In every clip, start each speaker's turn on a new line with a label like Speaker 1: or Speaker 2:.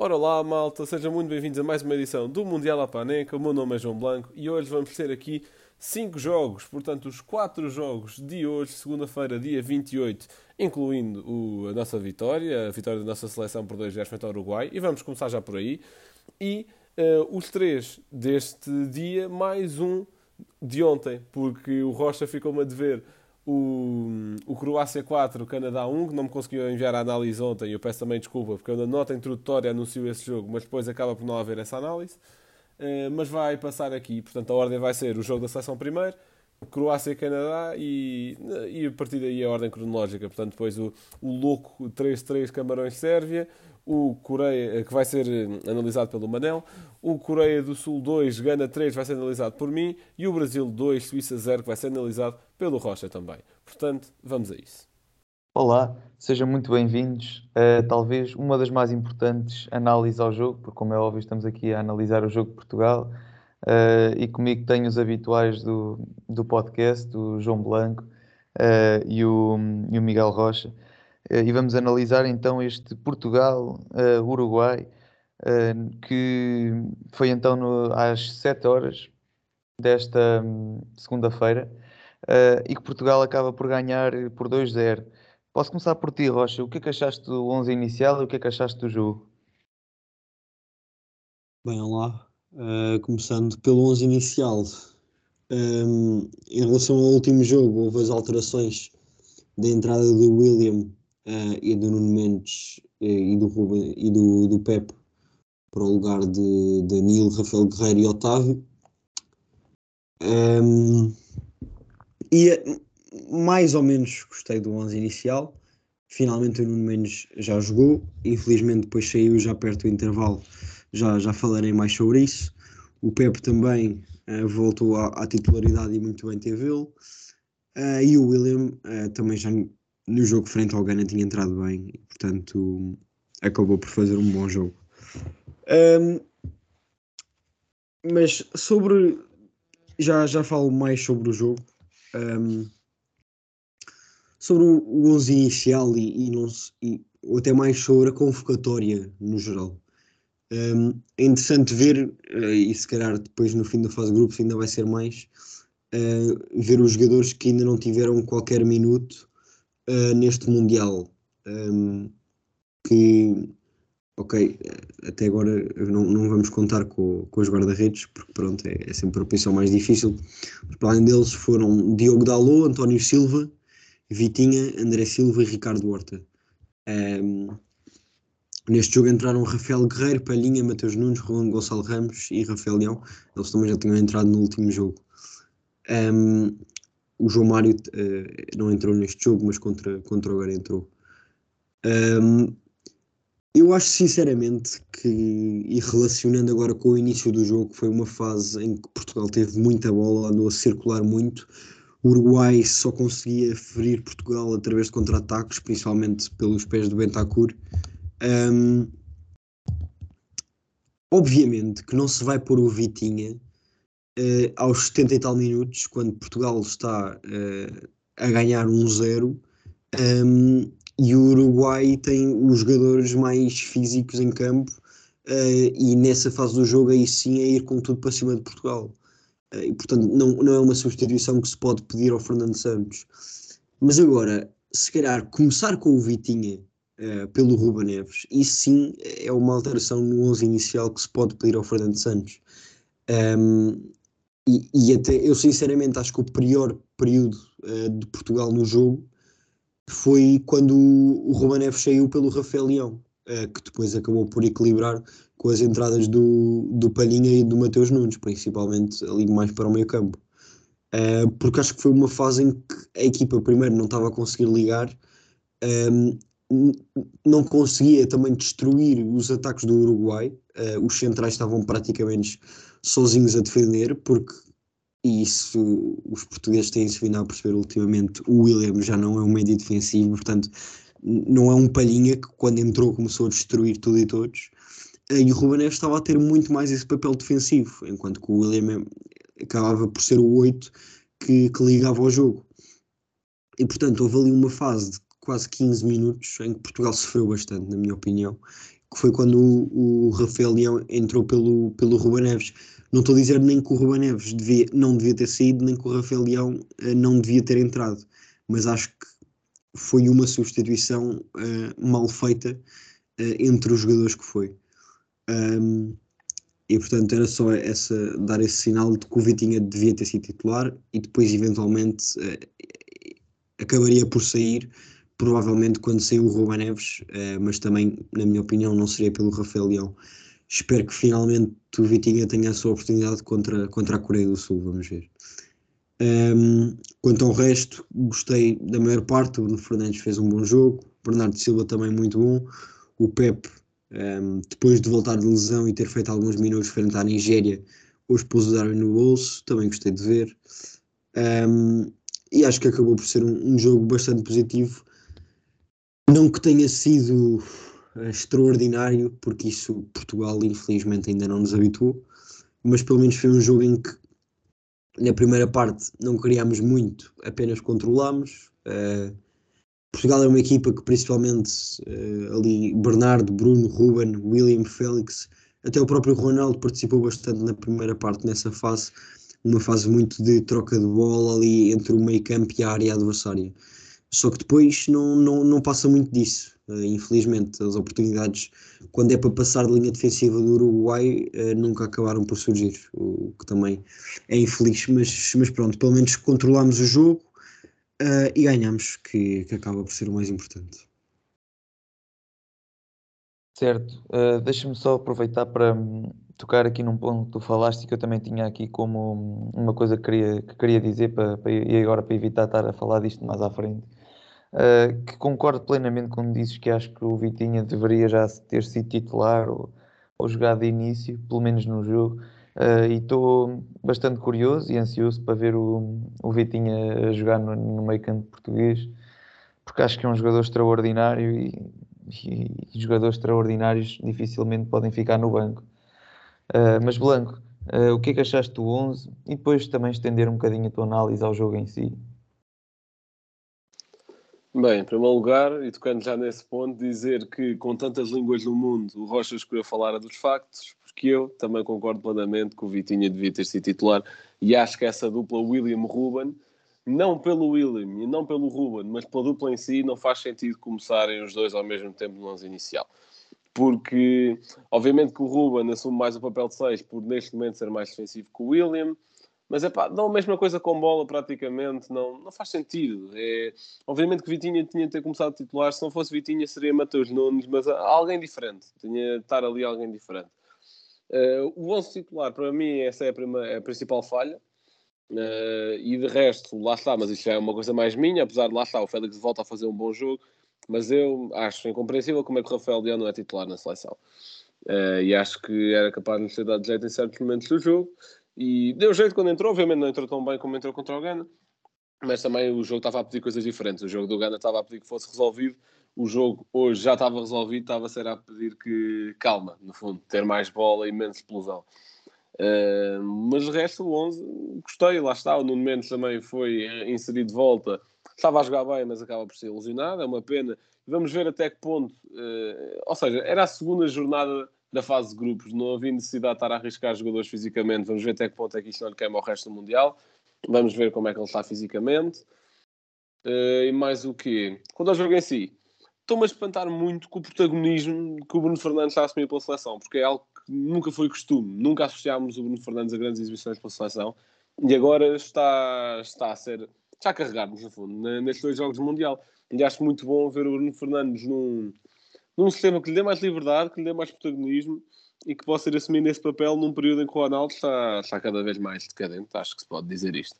Speaker 1: Ora lá, malta, sejam muito bem-vindos a mais uma edição do Mundial à Paneca. O meu nome é João Blanco e hoje vamos ter aqui 5 jogos, portanto, os 4 jogos de hoje, segunda-feira, dia 28, incluindo o, a nossa vitória, a vitória da nossa seleção por 2 0 frente ao Uruguai, e vamos começar já por aí. E uh, os 3 deste dia, mais um de ontem, porque o Rocha ficou-me a dever o, o Croácia 4, Canadá 1, que não me conseguiu enviar a análise ontem, eu peço também desculpa, porque eu na nota introdutória anuncio esse jogo, mas depois acaba por não haver essa análise. Uh, mas vai passar aqui, portanto a ordem vai ser o jogo da seleção primeiro, Croácia e Canadá e, e a partir daí a ordem cronológica, portanto depois o, o louco 3-3 Camarões-Sérvia, o Coreia, que vai ser eh, analisado pelo Manel, o Coreia do Sul 2, Gana 3 vai ser analisado por mim e o Brasil 2, Suíça 0 que vai ser analisado pelo Rocha também. Portanto, vamos a isso.
Speaker 2: Olá, sejam muito bem-vindos. Uh, talvez uma das mais importantes análises ao jogo, porque como é óbvio estamos aqui a analisar o jogo de Portugal uh, e comigo tenho os habituais do, do podcast, o João Blanco uh, e, o, e o Miguel Rocha. Eh, e vamos analisar então este Portugal-Uruguai, eh, que foi então no, às 7 horas desta hum, segunda-feira eh, e que Portugal acaba por ganhar por 2-0. Posso começar por ti, Rocha. O que é que achaste do 11 inicial e o que é que achaste do jogo?
Speaker 3: Bem, olá. Uh, começando pelo 11 inicial. Um, em relação ao último jogo, houve as alterações da entrada do William uh, e do Nuno Mendes uh, e do Ruben e do, do Pepe para o lugar de Danilo, Rafael Guerreiro e Otávio. Um, e eh, mais ou menos gostei do 11 inicial. Finalmente o Nuno Mendes já jogou, infelizmente depois saiu já perto do intervalo, já, já falarei mais sobre isso. O Pepe também uh, voltou à, à, titularidade e muito bem teve-lo. Uh, e o William uh, também já no jogo frente ao Ghana tinha entrado bem e, portanto, acabou por fazer um bom jogo. Um, mas sobre. Já, já falo mais sobre o jogo. Um, sobre o, o 11 inicial e, e, não, e até mais sobre a convocatória no geral. Um, é interessante ver, uh, e se calhar depois no fim da fase de grupos ainda vai ser mais, uh, ver os jogadores que ainda não tiveram qualquer minuto uh, neste Mundial. Um, que, ok, até agora não, não vamos contar com, com os guarda-redes, porque pronto, é, é sempre a opção mais difícil. Mas para além deles foram Diogo Dalot, António Silva, Vitinha, André Silva e Ricardo Horta. Um, Neste jogo entraram Rafael Guerreiro, Palhinha, Mateus Nunes, Rolando Gonçalo Ramos e Rafael Leão. Eles também já tinham entrado no último jogo. Um, o João Mário uh, não entrou neste jogo, mas contra, contra o agora entrou. Um, eu acho sinceramente que, e relacionando agora com o início do jogo, foi uma fase em que Portugal teve muita bola, andou a circular muito. O Uruguai só conseguia ferir Portugal através de contra-ataques, principalmente pelos pés do Bentancur. Um, obviamente que não se vai pôr o Vitinha uh, aos 70 e tal minutos, quando Portugal está uh, a ganhar 1-0, um, ehm, e o Uruguai tem os jogadores mais físicos em campo, uh, e nessa fase do jogo aí sim é ir com tudo para cima de Portugal. e portanto não, não é uma substituição que se pode pedir ao Fernando Santos. Mas agora, se calhar começar com o Vitinha Uh, pelo Ruba Neves. E sim é uma alteração no 11 inicial que se pode pedir ao Fernando Santos. Um, ehm, e, e, até eu sinceramente acho que o pior período uh, de Portugal no jogo foi quando o, Romanev saiu pelo Rafael Leão, uh, que depois acabou por equilibrar com as entradas do, do Palhinha e do Mateus Nunes, principalmente ali mais para o meio campo. Uh, porque acho que foi uma fase em que a equipa primeiro não estava a conseguir ligar, um, ehm, não conseguia também destruir os ataques do Uruguai, os centrais estavam praticamente sozinhos a defender, porque e isso os portugueses têm-se vindo a perceber ultimamente, o William já não é um médio defensivo, portanto não é um palhinha que quando entrou começou a destruir tudo e todos, e o Ruben estava a ter muito mais esse papel defensivo, enquanto que o William acabava por ser o 8 que, que ligava ao jogo. E portanto houve ali uma fase de quase 15 minutos em que Portugal sofreu bastante, na minha opinião, que foi quando o, o Rafael Leão entrou pelo, pelo Ruben Neves. Não estou a dizer nem que o Ruben Neves devia, não devia ter saído, nem que o Rafael Leão uh, não devia ter entrado, mas acho que foi uma substituição uh, mal feita uh, entre os jogadores que foi. Um, e portanto era só essa, dar esse sinal de que o Vitinha devia ter sido titular e depois eventualmente acabaria por sair provavelmente quando saiu o Ruben Neves, uh, mas também, na minha opinião, não seria pelo Rafael Leão. Espero que finalmente o Vitinha tenha a sua oportunidade contra, contra a Coreia do Sul, vamos ver. Um, ehm, quanto ao resto, gostei da maior parte. O Bruno Fernandes fez um bom jogo, o Bernardo Silva também muito bom. O Pep, um, depois de voltar de lesão e ter feito alguns minutos frente à Nigéria, hoje pôs o Darwin no bolso, também gostei de ver. Um, ehm, e acho que acabou por ser um, um jogo bastante positivo não que tenha sido eh, extraordinário, porque isso Portugal infelizmente ainda não nos habituou, mas pelo menos foi um jogo em que na primeira parte não criámos muito, apenas controlámos. Uh, Portugal é uma equipa que principalmente uh, ali Bernardo, Bruno, Ruben, William, Félix, até o próprio Ronaldo participou bastante na primeira parte nessa fase, uma fase muito de troca de bola ali entre o meio campo e a área adversária. Só que depois não, não, não passa muito disso. Uh, infelizmente, as oportunidades, quando é para passar de linha defensiva do Uruguai, uh, nunca acabaram por surgir, o que também é infeliz. Mas, mas pronto, pelo menos controlamos o jogo uh, e ganhamos, que, que acaba por ser o mais importante.
Speaker 2: Certo, deixa-me só aproveitar para um, tocar aqui num ponto que tu falaste que eu também tinha aqui como uma coisa que queria, que queria dizer para, para, e agora para evitar estar a falar disto mais à frente uh, que concordo plenamente quando dizes que acho que o Vitinha deveria já ter sido titular ou, ou jogado de início, pelo menos no jogo. Uh, e estou bastante curioso e ansioso para ver o, o Vitinha jogar no, no meio campo português, porque acho que é um jogador extraordinário e, e, e jogadores extraordinários dificilmente podem ficar no banco. Uh, mas Blanco, uh, o que é que achaste do 11? E depois também estender um bocadinho a tua análise ao jogo em si.
Speaker 1: Bem, em primeiro lugar, e tocando já nesse ponto, dizer que com tantas línguas no mundo, o Rocha escolheu falar dos factos, porque eu também concordo plenamente que o Vitinha devia ter sido titular e acho que essa dupla William-Ruben, não pelo William e não pelo Ruben, mas pela dupla em si, não faz sentido começarem os dois ao mesmo tempo no 11 inicial. Porque, obviamente, que o Ruben assume mais o papel de 6 por neste momento ser mais defensivo que o William mas é pá, dá a mesma coisa com bola praticamente, não, não faz sentido. É, obviamente que Vitinha tinha de ter começado a titular, se não fosse Vitinha seria Matheus Nunes, mas alguém diferente, tinha de estar ali alguém diferente. Uh, o 11 titular, para mim, essa é a, prima, é a principal falha. Uh, e de resto, lá está, mas isto é uma coisa mais minha, apesar de lá está, o Félix volta a fazer um bom jogo, mas eu acho incompreensível como é que o Rafael Leão não é titular na seleção. Uh, e acho que era capaz de nos ter dado jeito em certos momentos do jogo. E deu jeito quando entrou, obviamente não entrou tão bem como entrou contra o Ghana, mas também o jogo estava a pedir coisas diferentes. O jogo do Ghana estava a pedir que fosse resolvido, o jogo hoje já estava resolvido, estava a ser a pedir que calma, no fundo, ter mais bola e menos explosão. Uh, mas o resto, o 11, gostei, lá está. O Nuno Mendes também foi inserido de volta, estava a jogar bem, mas acaba por ser ilusionado, é uma pena. Vamos ver até que ponto, uh, ou seja, era a segunda jornada da fase de grupos. Não havia necessidade de estar a arriscar jogadores fisicamente. Vamos ver até que ponto é que isto não lhe queima o resto do Mundial. Vamos ver como é que ele está fisicamente. Uh, e mais o quê? Quando ao jogo em si, estou-me a espantar muito com o protagonismo que o Bruno Fernandes está a assumir pela seleção, porque é algo que nunca foi costume. Nunca associámos o Bruno Fernandes a grandes exibições pela seleção. E agora está, está a ser... Está a carregar-nos, no fundo, nestes dois jogos do Mundial. E acho muito bom ver o Bruno Fernandes num num sistema que lhe dê mais liberdade, que lhe dê mais protagonismo e que possa ir assumindo esse papel num período em que o Ronaldo está, está cada vez mais decadente, acho que se pode dizer isto.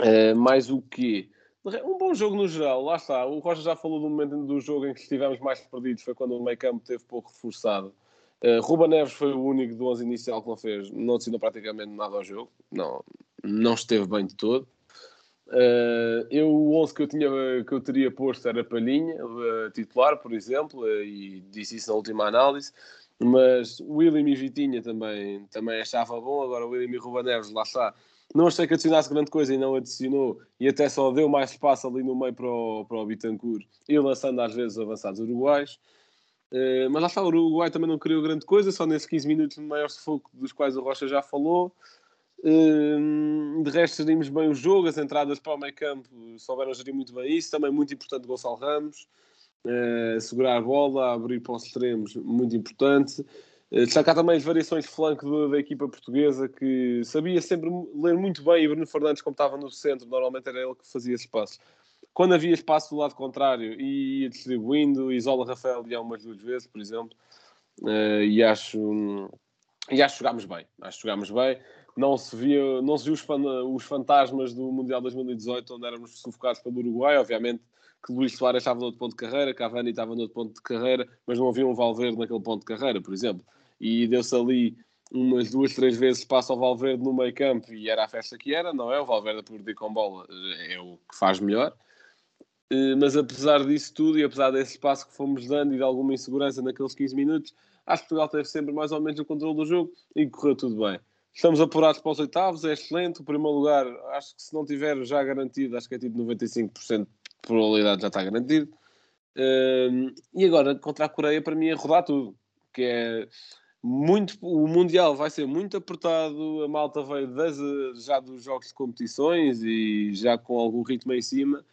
Speaker 1: Uh, mais o que Um bom jogo no geral, lá está. O Rocha já falou do momento do jogo em que estivemos mais perdidos, foi quando o meio campo teve pouco reforçado. Uh, Ruba Neves foi o único do 11 inicial que não fez, não decidiu praticamente nada ao jogo, não, não esteve bem de todo. Uh, eu, o 11 que eu, tinha, que eu teria posto era Palhinha, uh, titular, por exemplo, uh, e disse isso na última análise. Mas William e Vitinha também, também achava bom. Agora, William e Ruba Neves, lá está. Não achei que adicionasse grande coisa e não adicionou, e até só deu mais espaço ali no meio para o, para o Bittencourt e lançando às vezes avançados uruguais. Uh, mas lá está, o Uruguai também não criou grande coisa, só nesses 15 minutos de maior sufoco dos quais o Rocha já falou. Uh, de resto, gerimos bem o jogo, as entradas para o meio campo souberam gerir muito bem isso. Também muito importante Gonçalo Ramos, uh, segurar a bola, abrir para os extremos, muito importante. Uh, destacar também as variações de flanco da, da, equipa portuguesa, que sabia sempre ler muito bem. E Bruno Fernandes, como estava no centro, normalmente era ele que fazia espaço quando havia espaço do lado contrário e ia distribuindo, isola Rafael Leão umas duas vezes, por exemplo, uh, e acho e acho que jogámos bem, acho que jogámos bem, não se via, não se viu os, fan, os fantasmas do Mundial 2018, onde éramos sufocados pelo Uruguai, obviamente que Luís Soares estava no outro ponto de carreira, Cavani estava no outro ponto de carreira, mas não havia um Valverde naquele ponto de carreira, por exemplo, e deu-se ali umas duas, três vezes passa o Valverde no meio campo e era a festa que era, não é? O Valverde a perder com bola é o que faz melhor. Eh, mas apesar disso tudo e apesar desse espaço que fomos dando e de alguma insegurança naqueles 15 minutos, acho que Portugal teve sempre mais ou menos o controle do jogo e correu tudo bem. Estamos apurados para os oitavos, é excelente. O primeiro lugar, acho que se não tiver já garantido, acho que é tipo 95% de probabilidade já está garantido. Ehm, e agora, contra a Coreia, para mim é rodar tudo. Que é muito, o Mundial vai ser muito apertado. A malta veio já dos jogos de competições e já com algum ritmo em cima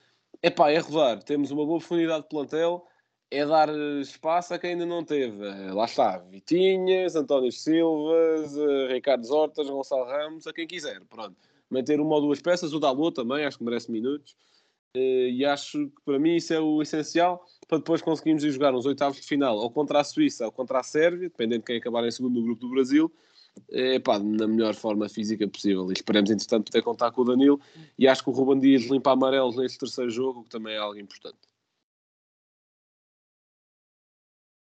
Speaker 1: Epá, é rodar. Temos uma boa profundidade de plantel, é dar espaço a quem ainda não teve. Eh, lá está, Vitinhas, António Silvas, eh, Ricardo Hortas, Gonçalo Ramos, a quem quiser. Pronto. Manter uma ou duas peças, o Dalot também, acho que merece minutos. Eh, e acho que para mim isso é o essencial para depois conseguirmos ir jogar nos oitavos de final ou contra a Suíça ou contra a Sérvia, dependendo de quem acabar em segundo no grupo do Brasil, é, pá, na melhor forma física possível. E esperemos, entretanto, poder contar com o Danilo. E acho que o Ruben Dias limpa amarelos neste terceiro jogo, que também é algo importante.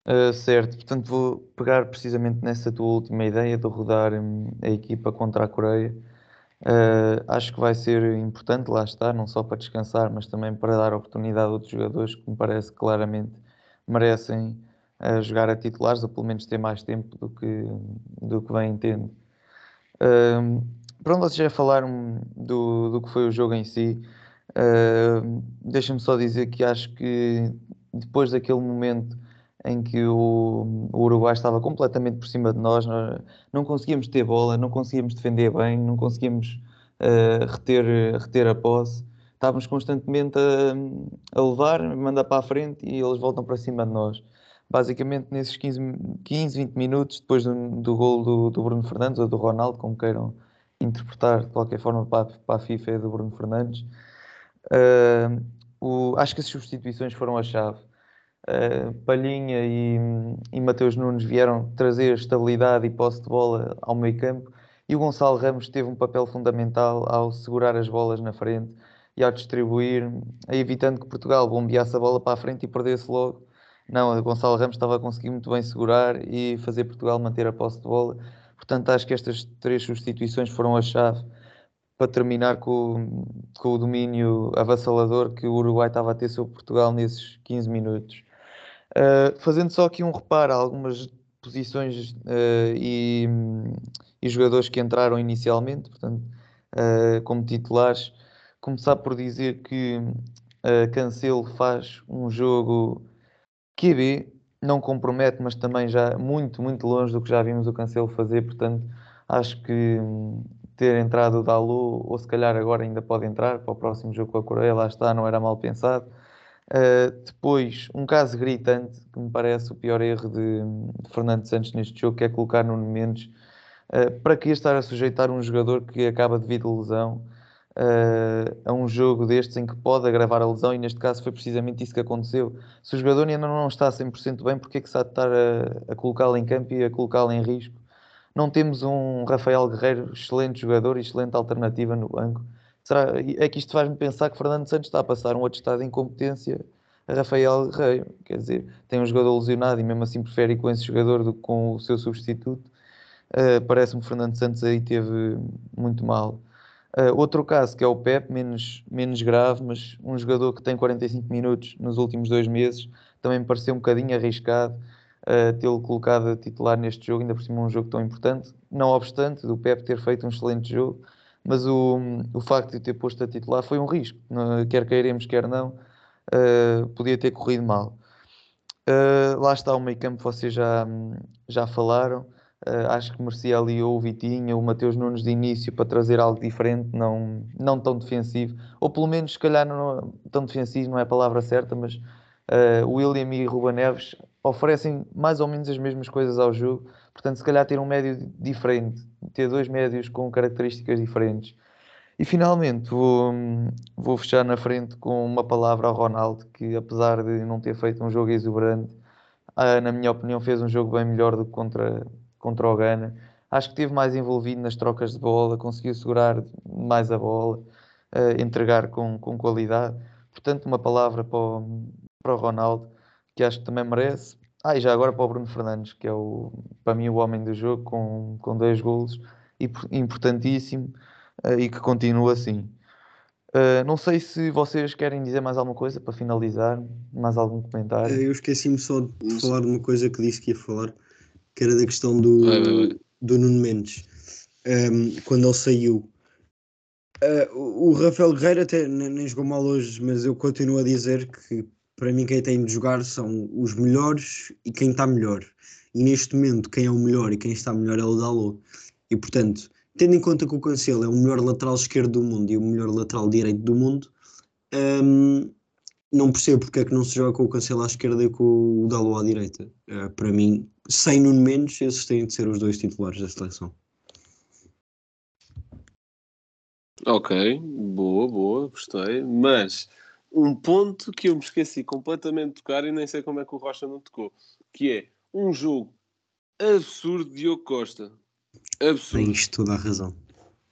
Speaker 2: Uh, certo, portanto vou pegar precisamente nessa tua última ideia de rodar hum, a equipa contra a Coreia. Uh, acho que vai ser importante, lá está, não só para descansar, mas também para dar oportunidade a outros jogadores que me parece claramente merecem a jogar a titulares, ou pelo menos ter mais tempo do que, do que vem tendo. Um, pronto, vocês já falaram do, do que foi o jogo em si. Uh, Deixa-me só dizer que acho que depois daquele momento em que o, o, Uruguai estava completamente por cima de nós, nós, não conseguíamos ter bola, não conseguíamos defender bem, não conseguíamos uh, reter, reter a posse. Estávamos constantemente a, a levar, mandar para a frente e eles voltam para cima de nós basicamente nesses 15, 15 20 minutos depois do, do gol do, do, Bruno Fernandes ou do Ronaldo, como queiram interpretar de qualquer forma para, para a FIFA é do Bruno Fernandes. Uh, o, acho que as substituições foram a chave. Uh, Palhinha e, e Mateus Nunes vieram trazer estabilidade e posse de bola ao meio campo e o Gonçalo Ramos teve um papel fundamental ao segurar as bolas na frente e ao distribuir, evitando que Portugal bombeasse a bola para a frente e perdesse logo não, o Gonçalo Ramos estava a conseguir muito bem segurar e fazer Portugal manter a posse de bola. Portanto, acho que estas três substituições foram a chave para terminar com, com o domínio avassalador que o Uruguai estava a ter sobre Portugal nesses 15 minutos. Uh, fazendo só aqui um reparo a algumas posições uh, e, e, jogadores que entraram inicialmente, portanto, uh, como titulares, começar por dizer que Cancelo faz um jogo QB não compromete, mas também já muito, muito longe do que já vimos o Cancelo fazer, portanto acho que hum, ter entrado o Dalu, ou se calhar agora ainda pode entrar para o próximo jogo com a Coreia, lá está, não era mal pensado. Uh, depois, um caso gritante, que me parece o pior erro de, de Fernando Santos neste jogo, que é colocar Nuno Mendes. Uh, para que estar a sujeitar um jogador que acaba de vir de lesão? uh, a um jogo destes em que pode agravar a lesão, e neste caso foi precisamente isso que aconteceu. Se o jogador ainda não está 100% bem, porque é que se há de estar a, a colocá-lo em campo e a colocá-lo em risco? Não temos um Rafael Guerreiro, excelente jogador e excelente alternativa no banco. Será, é que isto faz-me pensar que Fernando Santos está a passar um atestado de incompetência a Rafael Guerreiro. Quer dizer, tem um jogador lesionado e mesmo assim prefere ir com esse jogador do que com o seu substituto. Uh, Parece-me que Fernando Santos aí teve muito mal. Uh, outro caso que é o Pep, menos, menos grave, mas um jogador que tem 45 minutos nos últimos dois meses, também me pareceu um bocadinho arriscado uh, tê-lo colocado a titular neste jogo, ainda por cima um jogo tão importante. Não obstante do Pep ter feito um excelente jogo, mas o, o facto de ter posto a titular foi um risco, quer queiremos, quer não, uh, podia ter corrido mal. Uh, lá está o meio campo, vocês já, já falaram. Uh, acho que merecia ali ou o Vitinha, o Mateus Nunes de início para trazer algo diferente, não, não tão defensivo, ou pelo menos, se calhar, não, tão defensivo não é a palavra certa, mas uh, William e Ruba Neves oferecem mais ou menos as mesmas coisas ao jogo, portanto, se calhar ter um médio diferente, ter dois médios com características diferentes. E finalmente vou, vou fechar na frente com uma palavra ao Ronaldo, que apesar de não ter feito um jogo exuberante, uh, na minha opinião, fez um jogo bem melhor do que contra contra o Ghana. Acho que esteve mais envolvido nas trocas de bola, conseguiu segurar mais a bola, uh, entregar com, com qualidade. Portanto, uma palavra para o, para o Ronaldo, que acho que também merece. Ah, e já agora para o Bruno Fernandes, que é o, para mim o homem do jogo, com, com dois golos, importantíssimo, uh, e que continua assim. Uh, não sei se vocês querem dizer mais alguma coisa para finalizar, mais algum comentário.
Speaker 3: Eu esqueci-me só de falar de uma coisa que disse que ia falar que era da questão do, vai, vai, vai. do Nuno Mendes, um, quando ele saiu. Uh, o Rafael Guerreiro até nem jogou mal hoje, mas eu continuo a dizer que para mim quem tem de jogar são os melhores e quem está melhor. E neste momento quem é o melhor e quem está melhor é o Dalot. E portanto, tendo em conta que o Cancelo é o melhor lateral esquerdo do mundo e o melhor lateral direito do mundo, um, não percebo porque é que não se joga com o Cancelo à esquerda e com o Dalot à direita. Uh, para mim, sem Nuno Mendes, esses têm de ser os dois titulares da seleção.
Speaker 1: Ok, boa, boa, gostei. Mas um ponto que eu me esqueci completamente de tocar e nem sei como é que o Rocha não tocou, que é um jogo absurdo de Diogo Costa. Absurdo.
Speaker 3: Tens toda a razão.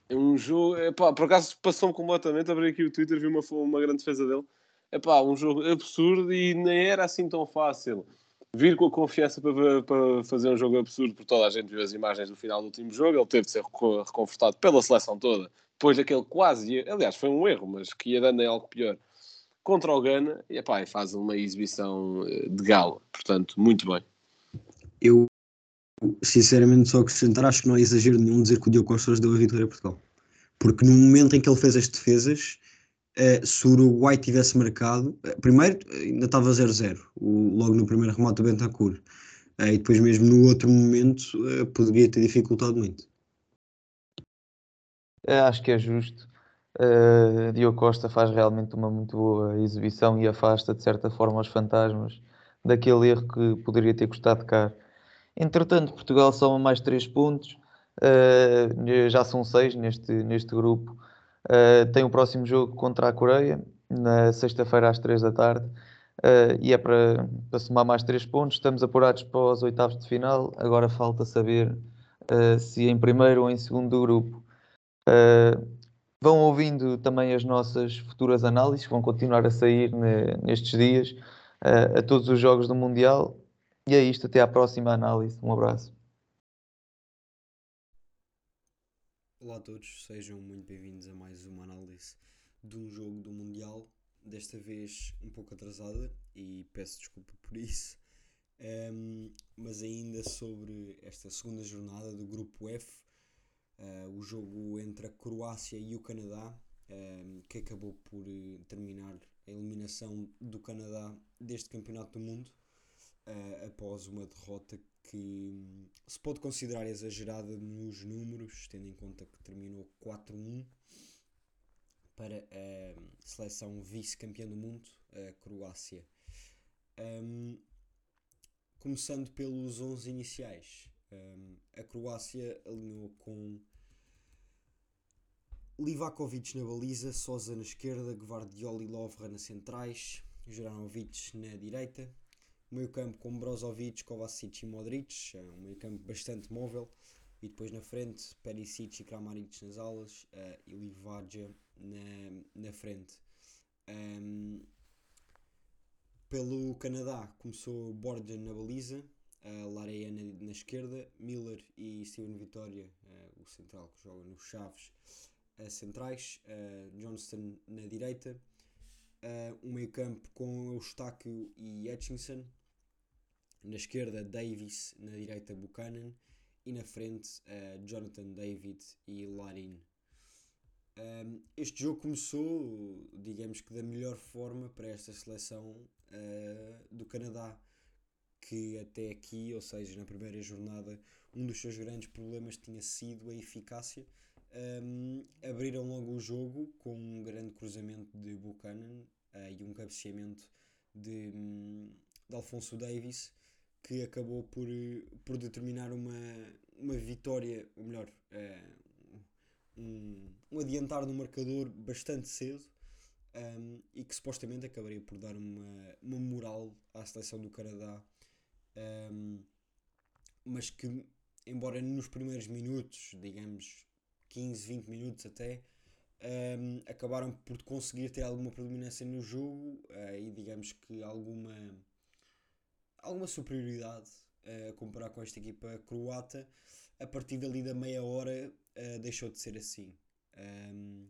Speaker 1: É um jogo, é pá, por acaso passou-me completamente, abri aqui o Twitter, vi uma, uma grande defesa dele. É pá, um jogo absurdo e nem era assim tão fácil vir com a confiança para, para, fazer um jogo absurdo, porque toda a gente viu as imagens do final do último jogo, ele teve de ser reconfortado pela seleção toda, depois daquele quase, aliás, foi um erro, mas que ia dando em algo pior, contra o Gana, e, epá, faz uma exibição eh, de gala, portanto, muito bem.
Speaker 3: Eu, sinceramente, só acrescentar, acho que não é exagero nenhum dizer que o Diogo Costa deu a vitória a Portugal. Porque no momento em que ele fez as defesas, uh, se o Uruguai tivesse marcado, uh, primeiro ainda estava 0-0, logo no primeiro remate do Bentancur, uh, e depois mesmo no outro momento poderia ter dificultado muito.
Speaker 2: acho que é justo. Uh, Diogo Costa faz realmente uma muito boa exibição e afasta de certa forma os fantasmas daquele erro que poderia ter custado caro. Entretanto, Portugal soma mais 3 pontos, uh, já são 6 neste, neste grupo. Uh, tem o próximo jogo contra a Coreia, na sexta-feira às 3 da tarde, uh, e é para, para somar mais 3 pontos. Estamos apurados para os oitavos de final. Agora falta saber uh, se em primeiro ou em segundo do grupo. Vão ouvindo também as nossas futuras análises, que vão continuar a sair ne, nestes dias, a todos os jogos do Mundial. E é isto, até à próxima análise. Um abraço.
Speaker 3: Olá a todos, sejam muito bem-vindos a mais uma análise de um jogo do Mundial, desta vez um pouco atrasada e peço desculpa por isso, um, mas ainda sobre esta segunda jornada do Grupo F, uh, o jogo entre a Croácia e o Canadá, um, que acabou por eh, terminar a eliminação do Canadá deste Campeonato do Mundo, uh, após uma derrota que hum, se pode considerar exagerada nos números, tendo em conta que terminou 4-1 para a seleção vice-campeã do mundo, a Croácia. Um, começando pelos 11 iniciais, um, a Croácia alinhou com Livakovic na baliza, Sosa na esquerda, Gvardiol e Lovra nas centrais, Juranovic na direita, meio campo com Brozovic, Kovacic e Modric, é um meio campo bastante móvel. E depois na frente, Perisic e Kramaric nas alas uh, e Livaja na, na frente. Um, pelo Canadá começou Borja na baliza, uh, Lareia na, na, esquerda, Miller e Steven Vitória, uh, o central que joga nos Chaves, centrais, uh, Johnston na direita, uh, um meio campo com Eustáquio e Hutchinson, na esquerda, Davis. Na direita, Buchanan. E na frente, Jonathan David e Larin. Um, este jogo começou, digamos que da melhor forma para esta seleção do Canadá, que até aqui, ou seja, na primeira jornada, um dos seus grandes problemas tinha sido a eficácia. Um, abriram logo o jogo com um grande cruzamento de Buchanan uh, e um cabeceamento de, um, de Alfonso Davis que acabou por, por determinar uma, uma vitória, ou melhor, uh, um, um adiantar no marcador bastante cedo um, e que supostamente acabaria por dar uma, uma moral à seleção do Canadá, um, mas que, embora nos primeiros minutos, digamos 15, 20 minutos até, um, acabaram por conseguir ter alguma predominância no jogo uh, e digamos que alguma alguma superioridade uh, comparar com esta equipa croata. A partir dali da meia hora uh, deixou de ser assim. Um,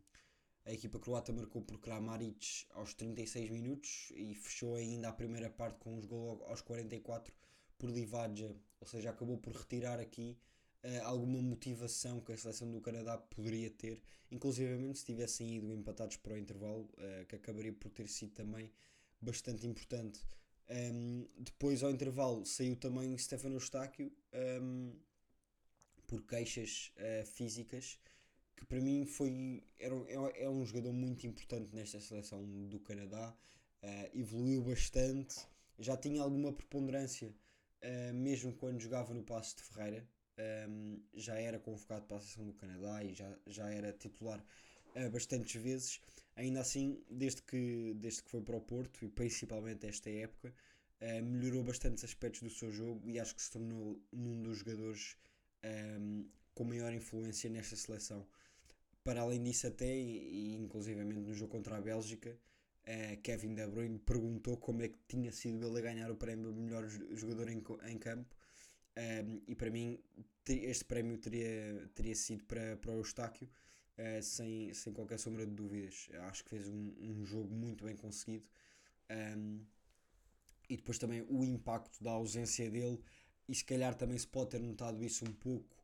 Speaker 3: a equipa croata marcou por Kramaric aos 36 minutos e fechou ainda a primeira parte com os gols aos 44 por Livadja, ou seja, acabou por retirar aqui uh, alguma motivação que a seleção do Canadá poderia ter, inclusive se tivessem ido empatados para o intervalo, uh, que acabaria por ter sido também bastante importante. Um, depois, ao intervalo, saiu também Stefano Eustáquio um, por queixas uh, físicas, que para mim foi, era, é, é um jogador muito importante nesta seleção do Canadá, uh, evoluiu bastante, já tinha alguma preponderância, uh, mesmo quando jogava no Passo de Ferreira, um, já era convocado para a seleção do Canadá e já, já era titular uh, bastantes vezes. Ainda assim, desde que, desde que foi para o Porto e principalmente esta época, uh, melhorou bastantes aspectos do seu jogo e acho que se tornou um dos jogadores um, com maior influência nesta seleção. Para além disso, até, e, inclusivamente no jogo contra a Bélgica, uh, Kevin De Bruyne perguntou como é que tinha sido ele a ganhar o prémio de melhor jogador em, em campo um, e para mim, este prémio teria, teria sido para, para o Eustáquio, uh, sem, sem qualquer sombra de dúvidas. Acho que fez um, um jogo muito bem conseguido. Um, e depois também o impacto da ausência dele, e se calhar também se pode ter notado isso um pouco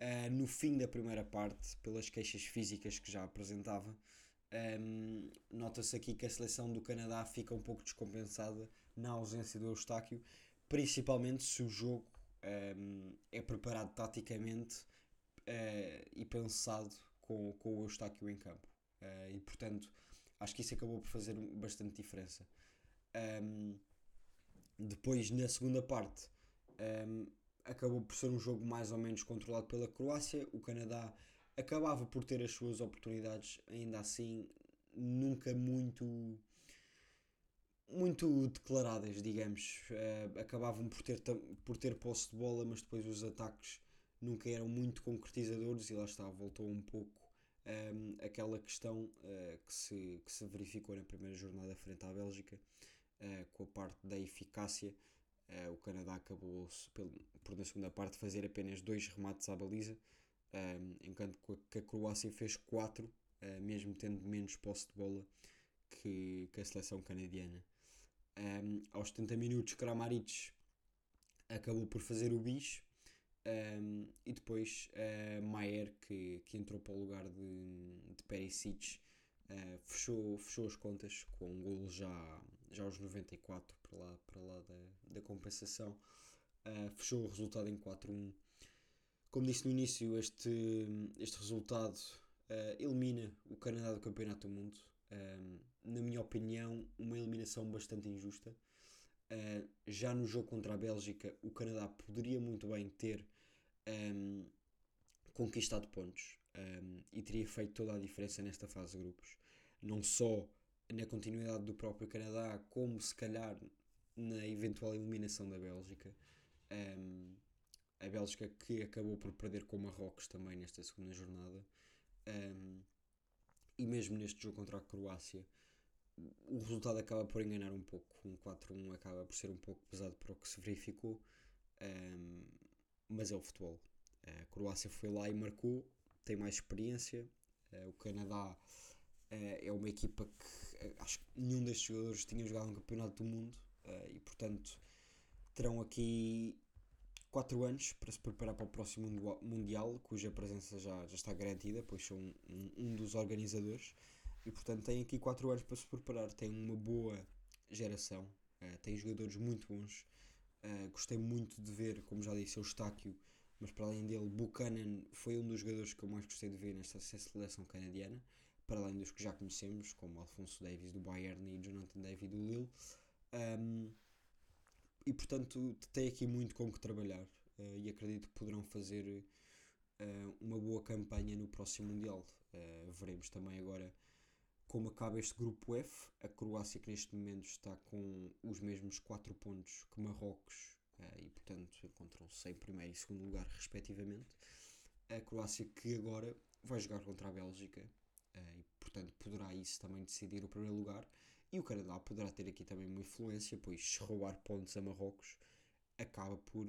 Speaker 3: uh, no fim da primeira parte, pelas queixas físicas que já apresentava. Um, Nota-se aqui que a seleção do Canadá fica um pouco descompensada na ausência do Eustáquio, principalmente se o jogo um, é preparado taticamente uh, e pensado com, com o Eustáquio em campo. Uh, e portanto, acho que isso acabou por fazer bastante diferença. Um, depois, na segunda parte, um, acabou por ser um jogo mais ou menos controlado pela Croácia. O Canadá acabava por ter as suas oportunidades, ainda assim, nunca muito muito declaradas, digamos. Uh, acabavam por ter, por ter posse de bola, mas depois os ataques nunca eram muito concretizadores e lá está, voltou um pouco um, ehm, aquela questão uh, que, se, que se verificou na primeira jornada frente à Bélgica, uh, com a parte da eficácia. o Canadá acabou por, por, na segunda parte, fazer apenas dois remates à baliza, um, ehm, enquanto que a Croácia fez quatro, mesmo tendo menos posse de bola que, que a seleção canadiana. Um, aos 70 minutos, Kramaric acabou por fazer o bicho. Um, e depois uh, Maier, que, que entrou para o lugar de, de Perisic, uh, fechou, fechou as contas com um golo já, já aos 94 para lá, para lá da, da compensação. Uh, fechou o resultado em 4-1. Como disse no início, este, este resultado uh, elimina o Canadá do Campeonato do Mundo um, na minha opinião, uma eliminação bastante injusta. Uh, já no jogo contra a Bélgica, o Canadá poderia muito bem ter um, conquistado pontos um, e teria feito toda a diferença nesta fase de grupos. Não só na continuidade do próprio Canadá, como se calhar na eventual eliminação da Bélgica. Um, a Bélgica que acabou por perder com o Marrocos também nesta segunda jornada. Um, e mesmo neste jogo contra a Croácia, o resultado acaba por enganar um pouco. Um 4-1 acaba por ser um pouco pesado para o que se verificou, um, mas é o futebol. A Croácia foi lá e marcou, tem mais experiência. Uh, o Canadá uh, é uma equipa que uh, acho que nenhum destes jogadores tinha jogado um campeonato do mundo e, portanto, terão aqui 4 anos para se preparar para o próximo Mundial, cuja presença já, já está garantida, pois são um, um dos organizadores, e portanto têm aqui 4 anos para se preparar. Tem uma boa geração, uh, tem jogadores muito bons, Uh, gostei muito de ver, como já disse, o Eustáquio, mas para além dele, Buchanan foi um dos jogadores que eu mais gostei de ver nesta seleção canadiana, para além dos que já conhecemos, como Alfonso Davis do Bayern e Jonathan David do Lille. Um, e portanto, tem aqui muito com que trabalhar uh, e acredito que poderão fazer uma boa campanha no próximo Mundial. veremos também agora como acaba este grupo F, a Croácia que neste momento está com os mesmos 4 pontos que Marrocos uh, e portanto encontram-se em primeiro e segundo lugar respectivamente. A Croácia que agora vai jogar contra a Bélgica uh, e portanto poderá isso também decidir o primeiro lugar. E o Canadá poderá ter aqui também uma influência, pois se roubar pontos a Marrocos acaba por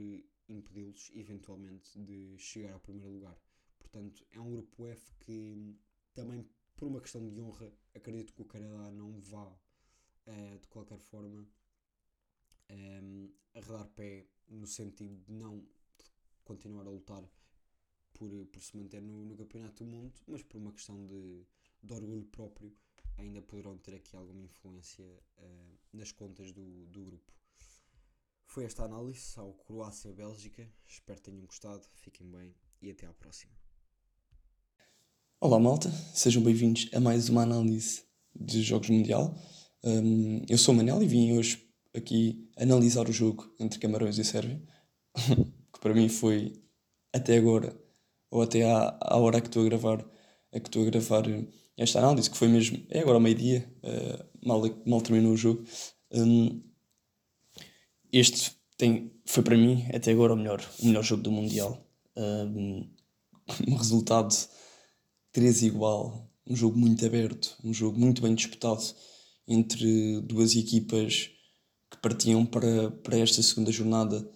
Speaker 3: impedi-los eventualmente de chegar ao primeiro lugar. Portanto, é um grupo F que também por uma questão de honra, acredito que o Canadá não vá uh, de qualquer forma um, ehm, arredar pé no sentido de não continuar a lutar por, por se manter no, no Campeonato do Mundo, mas por uma questão de, de orgulho próprio, ainda poderão ter aqui alguma influência uh, nas contas do, do grupo. Foi esta análise ao Croácia-Bélgica. Espero que tenham gostado. Fiquem bem e até à próxima.
Speaker 4: Olá malta, sejam bem-vindos a mais uma análise de Jogos Mundial. Um, eu sou o Manel e vim hoje aqui analisar o jogo entre Camarões e Sérvia, que para mim foi até agora, ou até à, à hora que estou a gravar, a que estou a gravar esta análise, que foi mesmo, é agora meio-dia, uh, mal, mal terminou o jogo. Um, este tem, foi para mim até agora o melhor, o melhor jogo do Mundial. Um, um resultado 3 igual, um jogo muito aberto, um jogo muito bem disputado entre duas equipas que partiam para, para esta segunda jornada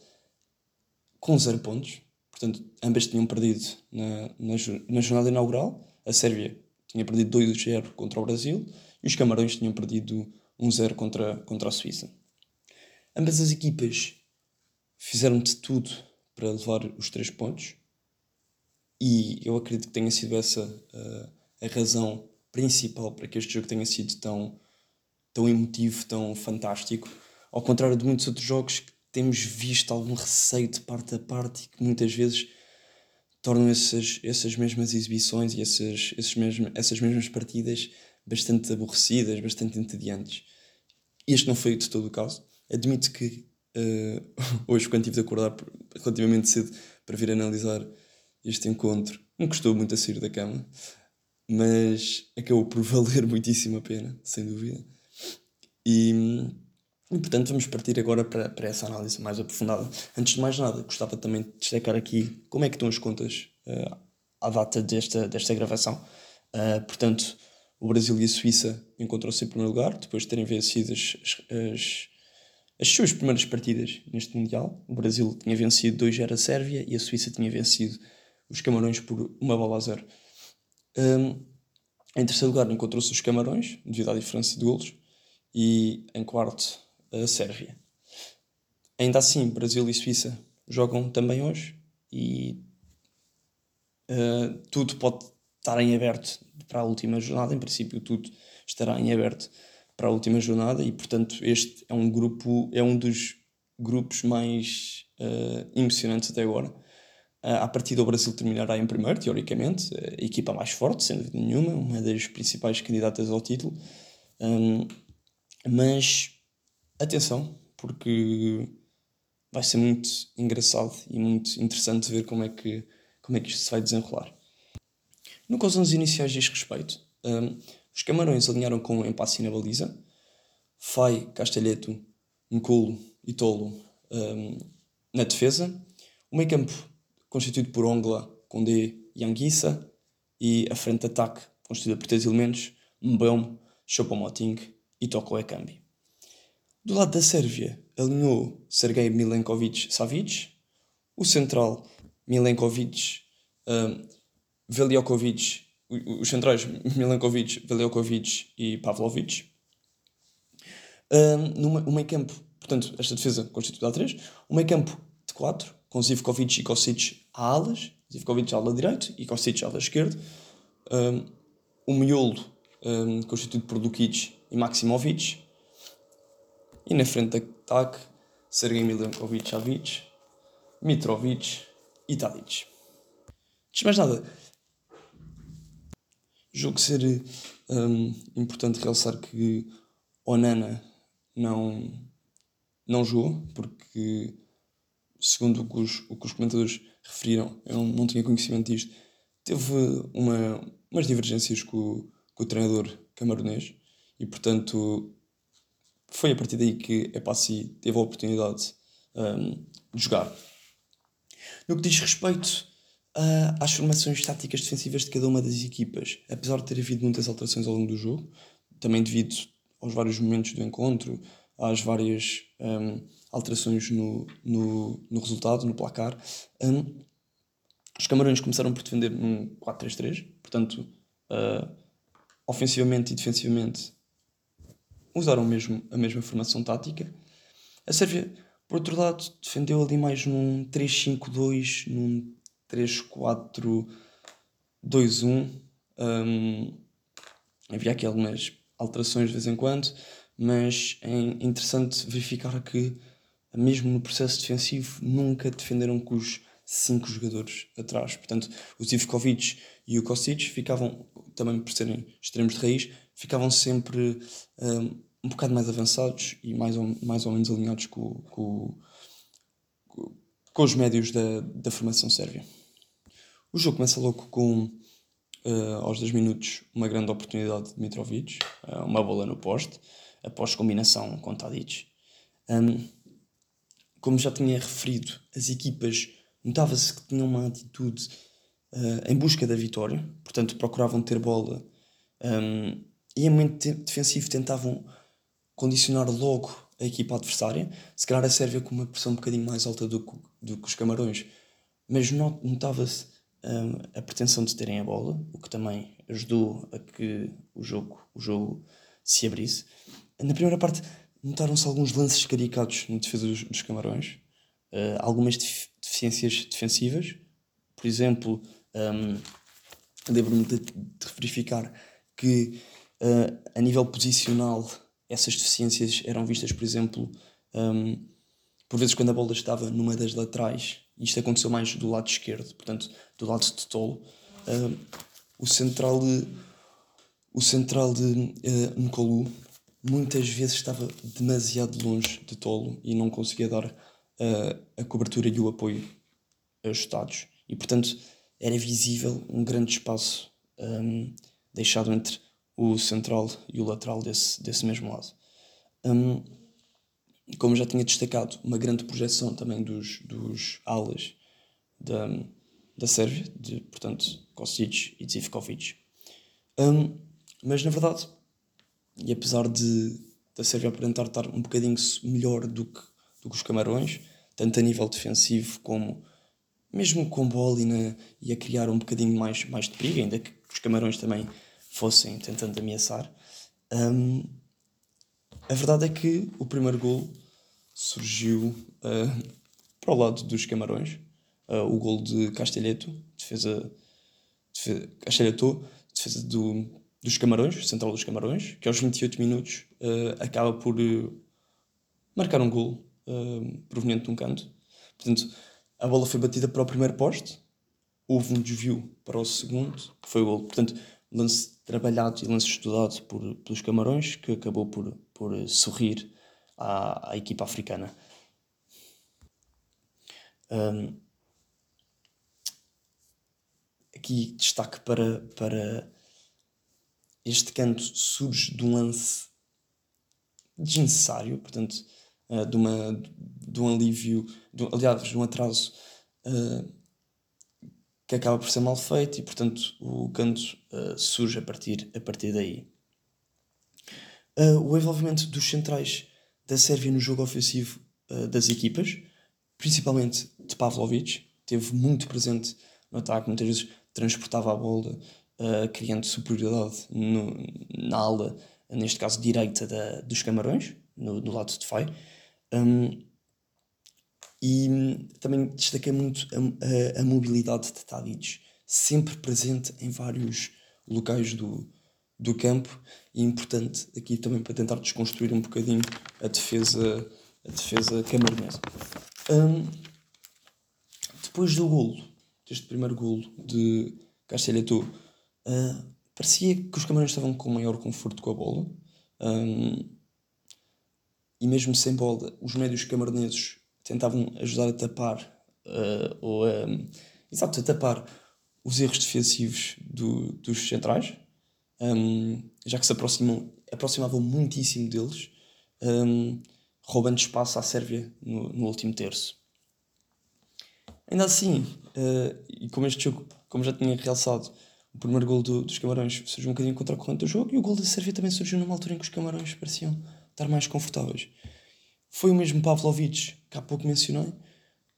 Speaker 4: com 0 pontos. Portanto, ambas tinham perdido na, na, na jornada inaugural. A Sérvia tinha perdido 2-0 contra o Brasil e os Camarões tinham perdido 1-0 contra, contra a Suíça. Ambas as equipas fizeram de tudo para levar os 3 pontos e eu acredito que tenha sido essa uh, a razão principal para que este jogo tenha sido tão, tão emotivo, tão fantástico. Ao contrário de muitos outros jogos que temos visto algum receio de parte a parte e que muitas vezes tornam essas, essas mesmas exibições e essas, esses mesmo, essas mesmas partidas bastante aborrecidas, bastante entediantes. Este não foi de todo o caso. Admito que uh, hoje, quando tive de acordar relativamente cedo para vir analisar este encontro me custou muito a sair da cama, mas acabou por valer muitíssimo a pena, sem dúvida. E, e portanto, vamos partir agora para, para essa análise mais aprofundada. Antes de mais nada, gostava também de destacar aqui como é que estão as contas uh, à data desta, desta gravação. Uh, portanto, o Brasil e a Suíça encontram-se em primeiro lugar, depois de terem vencido as, as, as suas primeiras partidas neste Mundial. O Brasil tinha vencido 2-0 a Sérvia e a Suíça tinha vencido os Camarões por uma bola a zero. Um, em terceiro lugar encontrou-se os Camarões, devido à diferença de golos, e em quarto a Sérvia. Ainda assim, Brasil e Suíça jogam também hoje e uh, tudo pode estar em aberto para a última jornada. Em princípio, tudo estará em aberto para a última jornada e, portanto, este é um grupo, é um dos grupos mais uh, emocionantes até agora a partir do Brasil terminará em primeiro, teoricamente, a equipa mais forte, sem dúvida nenhuma, uma das principais candidatas ao título. Um, mas atenção, porque vai ser muito engraçado e muito interessante ver como é que, como é que isto se vai desenrolar. No que aos 11 iniciais diz respeito, um, os Camarões alinharam com Empassi na baliza, Fai, Castelheto, Ncolo e Tolo um, na defesa, o meio campo constituído por Ongla, Condé e Anguissa, e a frente de ataque, constituída por três elementos, Mbom, Choupo-Moting e Toko Ekambi. Do lado da Sérvia, alinhou Sergei Milenkovic-Savic, o central Milenkovic, um, Veljokovic, os centrais Milenkovic, Veljokovic e Pavlovic. Um, no meio campo, portanto, esta defesa constituída a três, o meio campo de quatro, com Zivkovic e Kosic a alas, Zivkovic ala direito e Kosic ala esquerdo. Um, o miolo um, constituído por Dukic e Maximovic. E na frente de ataque, Sergei Milinkovic Savic, Mitrovic e Tadic. De mais nada, julgo ser um, importante realçar que Onana não, não jogou, porque, segundo o que os, o que os comentadores referiram, eu não, não tinha conhecimento disto, teve uma, umas divergências com, com o treinador camaronês e, portanto, foi a partir daí que Epassi teve a oportunidade um, de jogar. No que diz respeito uh, às formações táticas defensivas de cada uma das equipas, apesar de ter havido muitas alterações ao longo do jogo, também devido aos vários momentos do encontro, às várias um, alterações no, no, no, resultado, no placar, um, os Camarões começaram por defender num 4-3-3, portanto, uh, ofensivamente e defensivamente usaram mesmo a mesma formação tática. A Sérvia, por outro lado, defendeu ali mais num 3-5-2, num 3-4-2-1. Um, havia aqui algumas alterações de vez em quando, mas é interessante verificar que, mesmo no processo defensivo, nunca defenderam com os cinco jogadores atrás. Portanto, o Zivkovic e o Kostic ficavam, também por serem extremos de raiz, ficavam sempre um, um bocado mais avançados e mais ou, mais ou menos alinhados com, com, com os médios da, da formação sérvia. O jogo começa logo com, uh, aos 10 minutos, uma grande oportunidade de Mitrovic, uh, uma bola no poste, após combinação com Tadic. Um, como já tinha referido, as equipas notava-se que tinham uma atitude uh, em busca da vitória, portanto procuravam ter bola um, e em momento defensivo tentavam condicionar logo a equipa adversária. Se calhar a Sérvia com uma pressão um bocadinho mais alta do que, do que os Camarões, mas notava-se um, a pretensão de terem a bola, o que também ajudou a que o jogo, o jogo se abrisse. Na primeira parte notaram-se alguns lances caricados na defesa dos, dos Camarões, uh, algumas deficiências defensivas, por exemplo, um, lembro-me de, de, verificar que uh, a nível posicional essas deficiências eram vistas, por exemplo, um, por vezes quando a bola estava numa das laterais, isto aconteceu mais do lado esquerdo, portanto, do lado de Tolo, um, o central o central de uh, muitas vezes estava demasiado longe de Tolo e não conseguia dar uh, a cobertura e o apoio ajustados. E, portanto, era visível um grande espaço um, deixado entre o central e o lateral desse, desse mesmo lado. Um, como já tinha destacado, uma grande projeção também dos, dos alas da, da Sérvia, de, portanto, Kostic e Zivkovic. Um, mas, na verdade, e apesar de da Sérvia aparentar estar um bocadinho melhor do que, do que os Camarões, tanto a nível defensivo como mesmo com bola e, na, e a criar um bocadinho mais, mais de perigo, ainda que os Camarões também fossem tentando ameaçar. Um, a verdade é que o primeiro gol surgiu uh, para o lado dos Camarões, uh, o gol de Castelheto, defesa, defesa Castelheto, defesa do, dos Camarões, central dos Camarões, que aos 28 minutos uh, acaba por marcar um gol proveniente de um canto. Portanto, a bola foi batida para o primeiro poste, houve um desvio para o segundo, que foi o gol. Portanto, lance trabalhado e lance estudado por, pelos Camarões, que acabou por, por sorrir à, à equipa africana. Um, aqui destaque para, para este canto surge de um lance desnecessário, portanto, uh, de, uma, de um alívio, de, aliás, de um atraso uh, que acaba por ser mal feito e, portanto, o canto uh, surge a partir, a partir daí. O envolvimento dos centrais da Sérvia no jogo ofensivo das equipas, principalmente de Pavlovic, teve muito presente no ataque, muitas vezes transportava a bola, criando superioridade no, na ala, neste caso direita da, dos Camarões, no, no lado de Fai. Um, e também destaquei muito a, a, a mobilidade de Tadic, sempre presente em vários locais do, do campo e importante aqui também para tentar desconstruir um bocadinho a defesa a defesa camaronesa. Um, depois do golo, deste primeiro golo de Castelletto, uh, parecia que os camarões estavam com maior conforto com a bola. Um, e mesmo sem bola, os médios camaroneses tentavam ajudar a tapar uh, ou a, exato, a tapar os erros defensivos do, dos centrais, um, já que se aproximam, aproximavam muitíssimo deles, um, roubando espaço à Sérvia no, no último terço. Ainda assim, uh, e como este jogo, como já tinha realçado, o primeiro gol do, dos Camarões surgiu um bocadinho contra a corrente do jogo e o gol da Sérvia também surgiu numa altura em que os Camarões pareciam estar mais confortáveis. Foi o mesmo Pavlovic, que há pouco mencionei,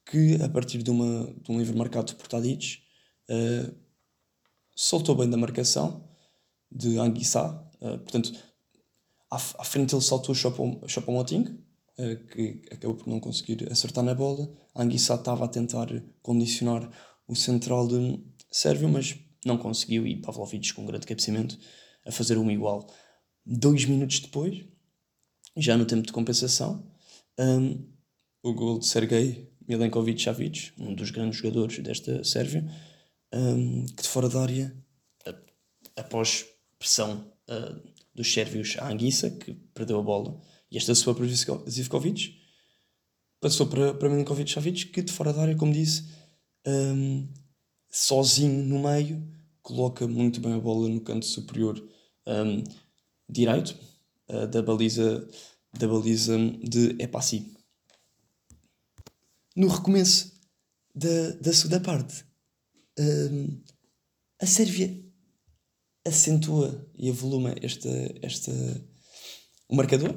Speaker 4: que a partir de, uma, de um livre marcado por Tadic, uh, soltou bem da marcação de Anguissa. Uh, portanto, à, à, frente ele saltou o Choupo-Moting, uh, que acabou por não conseguir acertar na bola. Anguissa estava a tentar condicionar o central de Sérvio, mas não conseguiu e Pavlovic com um grande cabeceamento a fazer um igual. Dois minutos depois, já no tempo de compensação, um, o gol de Sergei Milenkovic-Savic, um dos grandes jogadores desta Sérvia, um, que de fora da área, após pressão uh, dos sérvios à Anguissa, que perdeu a bola, e esta sua para Zivkovic, passou para, para Milenkovic-Savic, que de fora da área, como disse, um, sozinho no meio, coloca muito bem a bola no canto superior um, direito uh, da baliza da baliza de Epassi. No recomeço da, da segunda parte, um, a Sérvia acentua e avoluma esta, esta, o marcador,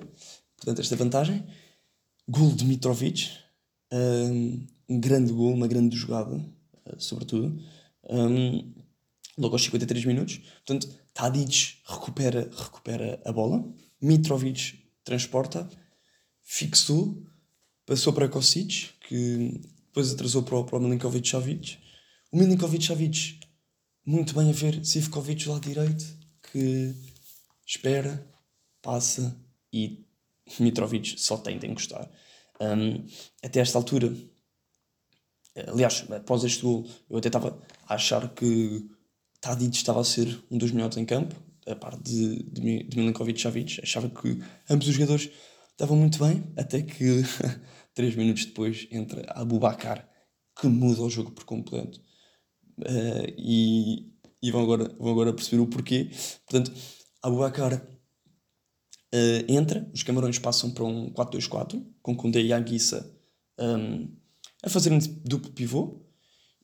Speaker 4: portanto, esta vantagem. Gol de Mitrovic, um, um grande gol, uma grande jogada, uh, sobretudo. Um, logo aos 53 minutos. Portanto, Tadic recupera, recupera a bola. Mitrovic transporta, fixou, passou para Kosic, que depois atrasou para o, para o Milinkovic-Savic. O Milinkovic-Savic, muito bem a ver, Sivkovic lá direito, que espera, passa e Mitrovic só de encostar. Um, até esta altura, aliás, após este gol, eu até estava a achar que Tadic estava a ser um dos melhores em campo, a parte de, de, de Milinkovic Savic, achava que ambos os jogadores estavam muito bem, até que três minutos depois entra Abu Bakar, que muda o jogo por completo. Uh, e, e vão, agora, vão agora perceber o porquê. Portanto, Abu Bakar uh, entra, os Camarões passam para um 4-2-4, com Koundé e Anguissa um, a fazerem duplo pivô,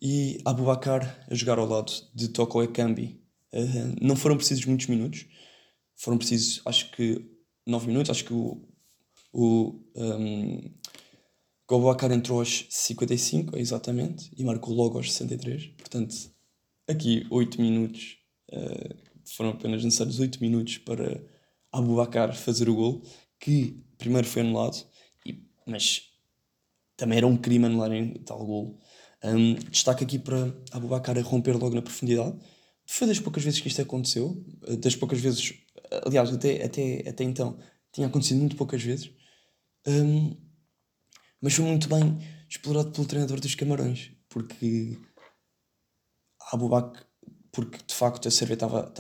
Speaker 4: e Abu Bakar a jogar ao lado de Toko Ekambi Uh, não foram precisos muitos minutos, foram precisos, acho que, 9 minutos. Acho que o, o um, Goboakar entrou aos 55, exatamente, e marcou logo aos 63. Portanto, aqui 8 minutos, uh, foram apenas necessários 8 minutos para Abubakar fazer o gol, que primeiro foi anulado, e, mas também era um crime anularem tal gol. Um, destaque aqui para Abubakar a romper logo na profundidade. Foi das poucas vezes que isto aconteceu, das poucas vezes, aliás, até, até, até então tinha acontecido muito poucas vezes, um, mas foi muito bem explorado pelo treinador dos Camarões, porque a Abubak, porque de facto a Sérvia estava,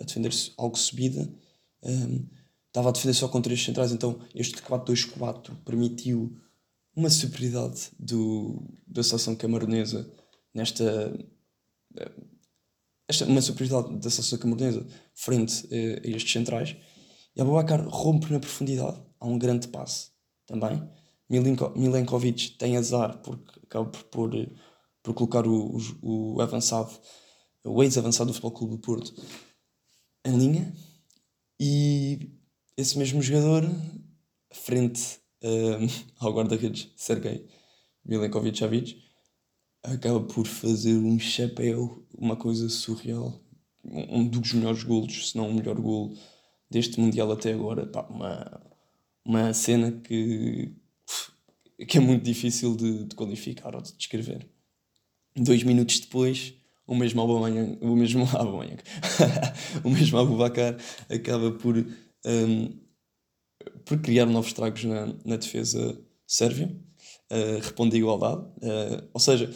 Speaker 4: a defender-se algo subida, estava a defender só com três centrais, então este 4-2-4 permitiu uma superioridade do, da seleção camaronesa nesta esta, uma superioridade da seleção camerunesa frente uh, a estes centrais. E Abubakar rompe na profundidade. Há um grande passe também. Milenko, Milenkovic tem azar porque acaba por, por, por colocar o, o, o avançado, o ex-avançado do Futebol Clube do Porto em linha. E esse mesmo jogador, frente uh, ao guarda-redes Sergei Milenkovic-Savic, acaba por fazer um chapéu, uma coisa surreal. Um dos melhores golos, se não o melhor golo deste Mundial até agora. Pá, uma, uma cena que, que é muito difícil de, de qualificar ou de descrever. Dois minutos depois, o mesmo Aubameyang, o mesmo Aubameyang, o mesmo Abubakar acaba por, um, por criar novos tragos na, na defesa Sérvia, uh, responde a igualdade, uh, ou seja,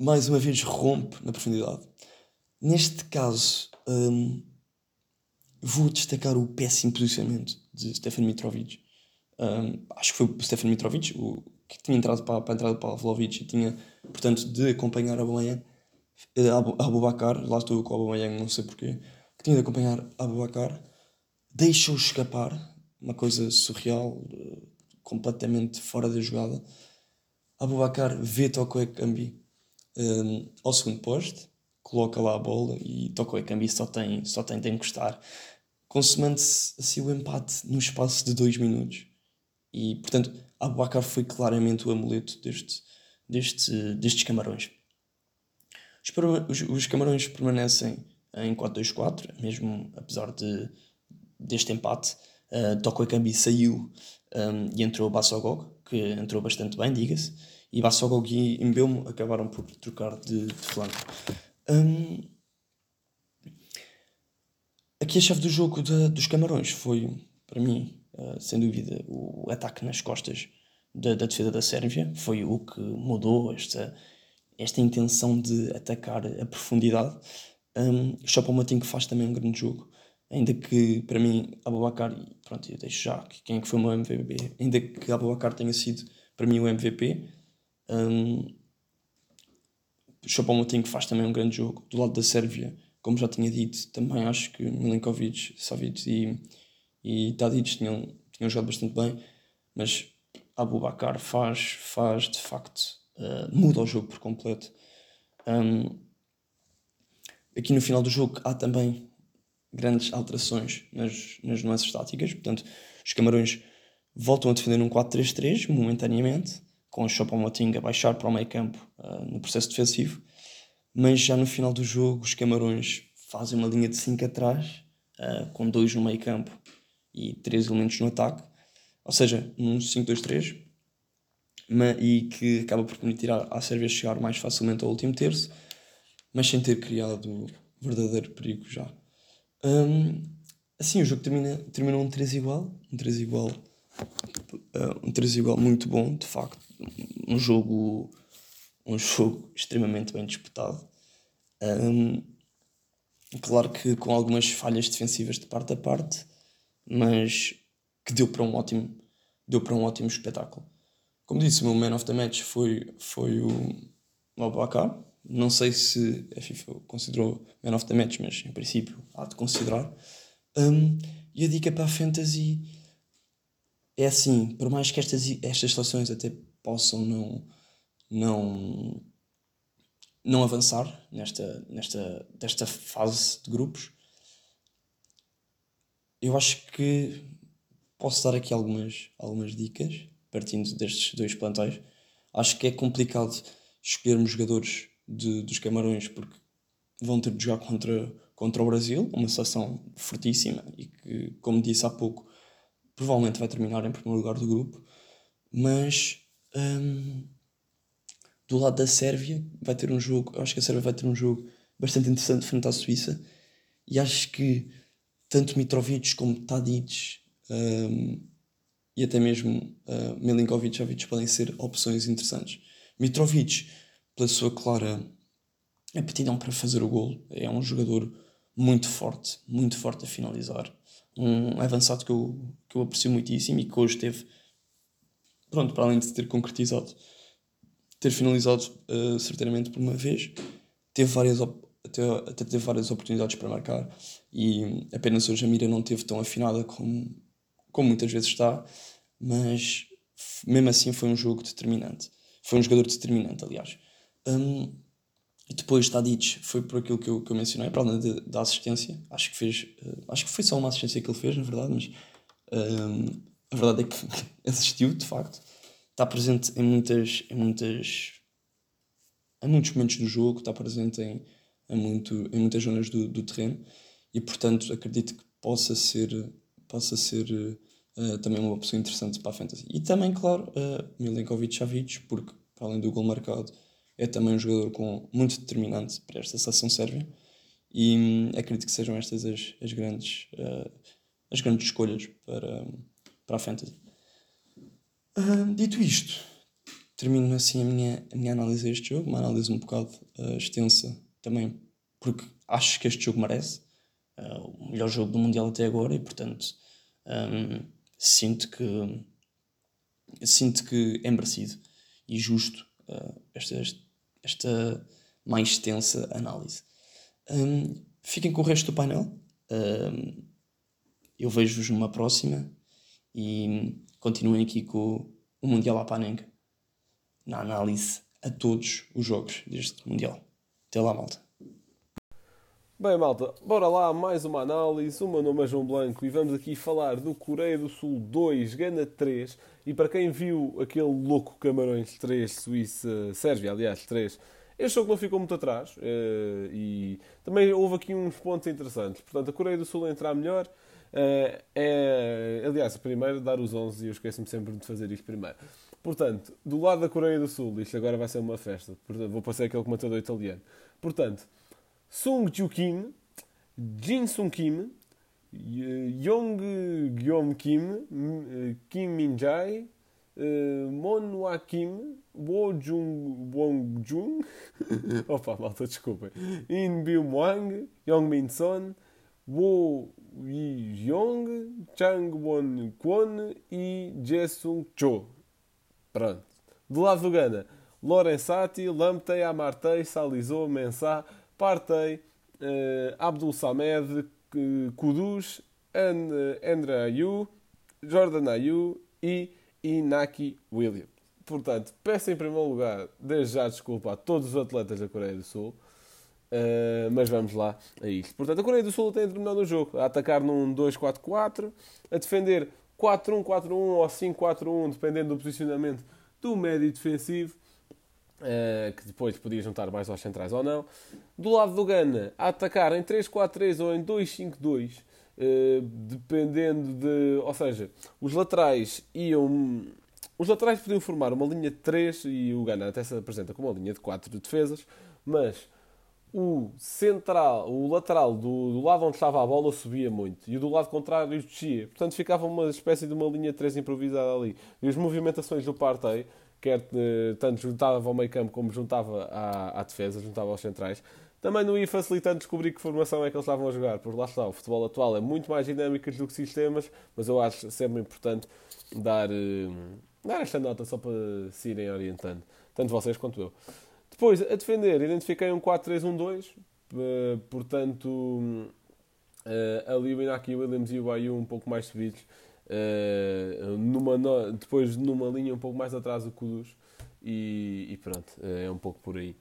Speaker 4: mais uma vez rompe na profundidade. Neste caso, um, vou destacar o péssimo posicionamento de Stefan Mitrovic. Um, acho que foi o Stefan Mitrovic o, que tinha entrado para, para a entrada para Vlaovic e tinha, portanto, de acompanhar a Abu Bakar, lá estou com o Aubameyang, não sei porquê, que tinha de acompanhar Abu Bakar, deixou escapar, uma coisa surreal, eh, completamente fora da jogada. Abu Bakar vê Toko Ekambi um, ao segundo poste, coloca lá a bola e Toko Ekambi só tem, só tem de encostar, consumando-se assim o empate no espaço de dois minutos. E, portanto, Abu Bakar foi claramente o amuleto deste, deste, destes camarões. Os, os, os camarões permanecem em 4-2-4, mesmo apesar de, deste empate. Uh, Toko Ekambi saiu um, e entrou Bassogog, que entrou bastante bem, diga-se, e Bassogog e Mbeumo acabaram por trocar de, de flanco. Um, aqui a chave do jogo de, dos Camarões foi, para mim, uh, sem dúvida, o ataque nas costas da, da defesa da Sérvia. Foi o que mudou esta, esta intenção de atacar a profundidade. Um, Choupo-Moting faz também um grande jogo ainda que para mim Abubakar, pronto, eu deixo já quem é que foi o meu MVP, ainda que Abubakar tenha sido para mim o MVP, um, Choupo-Moting faz também um grande jogo do lado da Sérvia, como já tinha dito, também acho que Milinkovic, Savic e, e Tadic tinham, tinham jogado bastante bem, mas Abubakar faz, faz de facto, uh, muda o jogo por completo. Um, aqui no final do jogo há também grandes alterações nas, nas nuances táticas. Portanto, os Camarões voltam a defender um 4-3-3 momentaneamente, com o Choupo-Moting a baixar para o meio campo uh, no processo defensivo, mas já no final do jogo os Camarões fazem uma linha de 5 atrás, uh, com dois no meio campo e três elementos no ataque, ou seja, um 5-2-3, e que acaba por permitir à Sérvia chegar mais facilmente ao último terço, mas sem ter criado verdadeiro perigo já. Um, assim, o jogo termina, terminou um 3 igual. Um 3 igual. Uh, um 3 igual muito bom, de facto. Um jogo. Um jogo extremamente bem disputado. Um, claro que com algumas falhas defensivas de parte a parte, mas que deu para um ótimo, deu para um ótimo espetáculo. Como disse, o meu man of the match foi, foi o Abacar, não sei se a FIFA considerou Man of the Match, mas em princípio há de considerar. Um, e a dica para a Fantasy é assim: por mais que estas, estas seleções até possam não, não, não avançar nesta, nesta, desta fase de grupos, eu acho que posso dar aqui algumas, algumas dicas partindo destes dois plantéis. Acho que é complicado escolhermos jogadores de, dos Camarões, porque vão ter de jogar contra, contra o Brasil, uma seleção fortíssima e que, como disse há pouco, provavelmente vai terminar em primeiro lugar do grupo. Mas hum, do lado da Sérvia vai ter um jogo, acho que a Sérvia vai ter um jogo bastante interessante frente à Suíça e acho que tanto Mitrovic como Tadic um, e até mesmo uh, Milinkovic Jovic podem ser opções interessantes. Mitrovic pela sua clara aptidão para fazer o golo. É um jogador muito forte, muito forte a finalizar. Um avançado que eu, que eu aprecio muitíssimo e que hoje teve, pronto, para além de ter concretizado, ter finalizado uh, certamente por uma vez, teve várias até, até teve várias oportunidades para marcar e apenas hoje a mira não teve tão afinada como, como muitas vezes está, mas mesmo assim foi um jogo determinante. Foi um jogador determinante, aliás. Um, e depois Tadic foi por aquilo que eu, que eu mencionei, para além da assistência. Acho que fez. Uh, acho que foi só uma assistência que ele fez, na verdade, mas um, a verdade é que assistiu, de facto. Está presente em muitas. Em muitas em muitos momentos do jogo, está presente em, em, muito, em muitas zonas do, do terreno e, portanto, acredito que possa ser, possa ser uh, também uma opção interessante para a Fantasy. E também, claro, uh, Milinkovic Savic, porque, para além do gol marcado, é também um jogador com, muito determinante para esta seleção sérvia e hum, acredito que sejam estas as, as, grandes, uh, as grandes escolhas para, para a Fantasy. Uh, dito isto, termino assim a minha, a minha análise a este jogo, uma análise um bocado uh, extensa também, porque acho que este jogo merece uh, o melhor jogo do Mundial até agora e, portanto, um, sinto que sinto que é merecido e justo esta, esta mais extensa análise. Um, fiquem com o resto do painel. Um, eu vejo-vos numa próxima e continuem aqui com o Mundial à Panenga na análise a todos os jogos deste Mundial. Até lá, malta.
Speaker 1: Bem, malta, bora lá, mais uma análise. O meu nome é João Blanco e vamos aqui falar do Coreia do Sul 2, Gana 3. E para quem viu aquele louco Camarões 3, Suíça, Sérvia, aliás, 3, este jogo não ficou muito atrás eh, e também houve aqui uns pontos interessantes. Portanto, a Coreia do Sul entrar melhor. Eh, é, aliás, primeiro dar os 11 e eu esqueço-me sempre de fazer isto primeiro. Portanto, do lado da Coreia do Sul, isto agora vai ser uma festa. Portanto, vou passar aquele comentador italiano. Portanto, Sung Ju Kim, Jin Sung Kim, Yong Gyeom Kim, Kim Min Jae, Mon Wa Kim, Wo Jung Wong Jung, opa, malta, desculpem, In Bill Wang, Yong Min Son, Wo Yi Yong, Chang Won Kwon e Jesung Cho. Pronto. Do lado do Gana, Lorenzati, Lamtei, Amartei, Salizou, Mensah, Partei, uh, Abdul Samed, Kudus, And, Andra Ayu, Jordan Ayu e Inaki Williams. Portanto, peço em primeiro lugar, desde já desculpa a todos os atletas da Coreia do Sul, uh, mas vamos lá a isto. Portanto, a Coreia do Sul tem terminado o jogo, a atacar num 2-4-4, a defender 4-1-4-1 ou 5-4-1, dependendo do posicionamento do médio defensivo, uh, que depois podia juntar mais aos centrais ou não. Do lado do Gana, a atacar em 3-4-3 ou em 2-5-2, uh, eh, dependendo de. Ou seja, os laterais iam. Os laterais podiam formar uma linha de 3 e o Gana até se apresenta como uma linha de 4 de defesas, mas o central, o lateral do, do, lado onde estava a bola subia muito e o do lado contrário descia. Portanto, ficava uma espécie de uma linha 3 improvisada ali. E as movimentações do Partey, quer eh, tanto juntava ao meio campo como juntava à, à, defesa, juntava aos centrais, também não ia facilitando descobrir que formação é que eles estavam a jogar. Porque lá está, o futebol atual é muito mais dinâmico do que sistemas, mas eu acho sempre importante dar, eh, dar esta nota só para se irem orientando, tanto vocês quanto eu. Depois, a defender, identifiquei um 4-3-1-2, uh, portanto, ali o Inaki Williams e o Bayu um pouco mais subidos, uh, numa depois numa linha um pouco mais atrás do Kudus, e, e pronto, é um pouco por aí.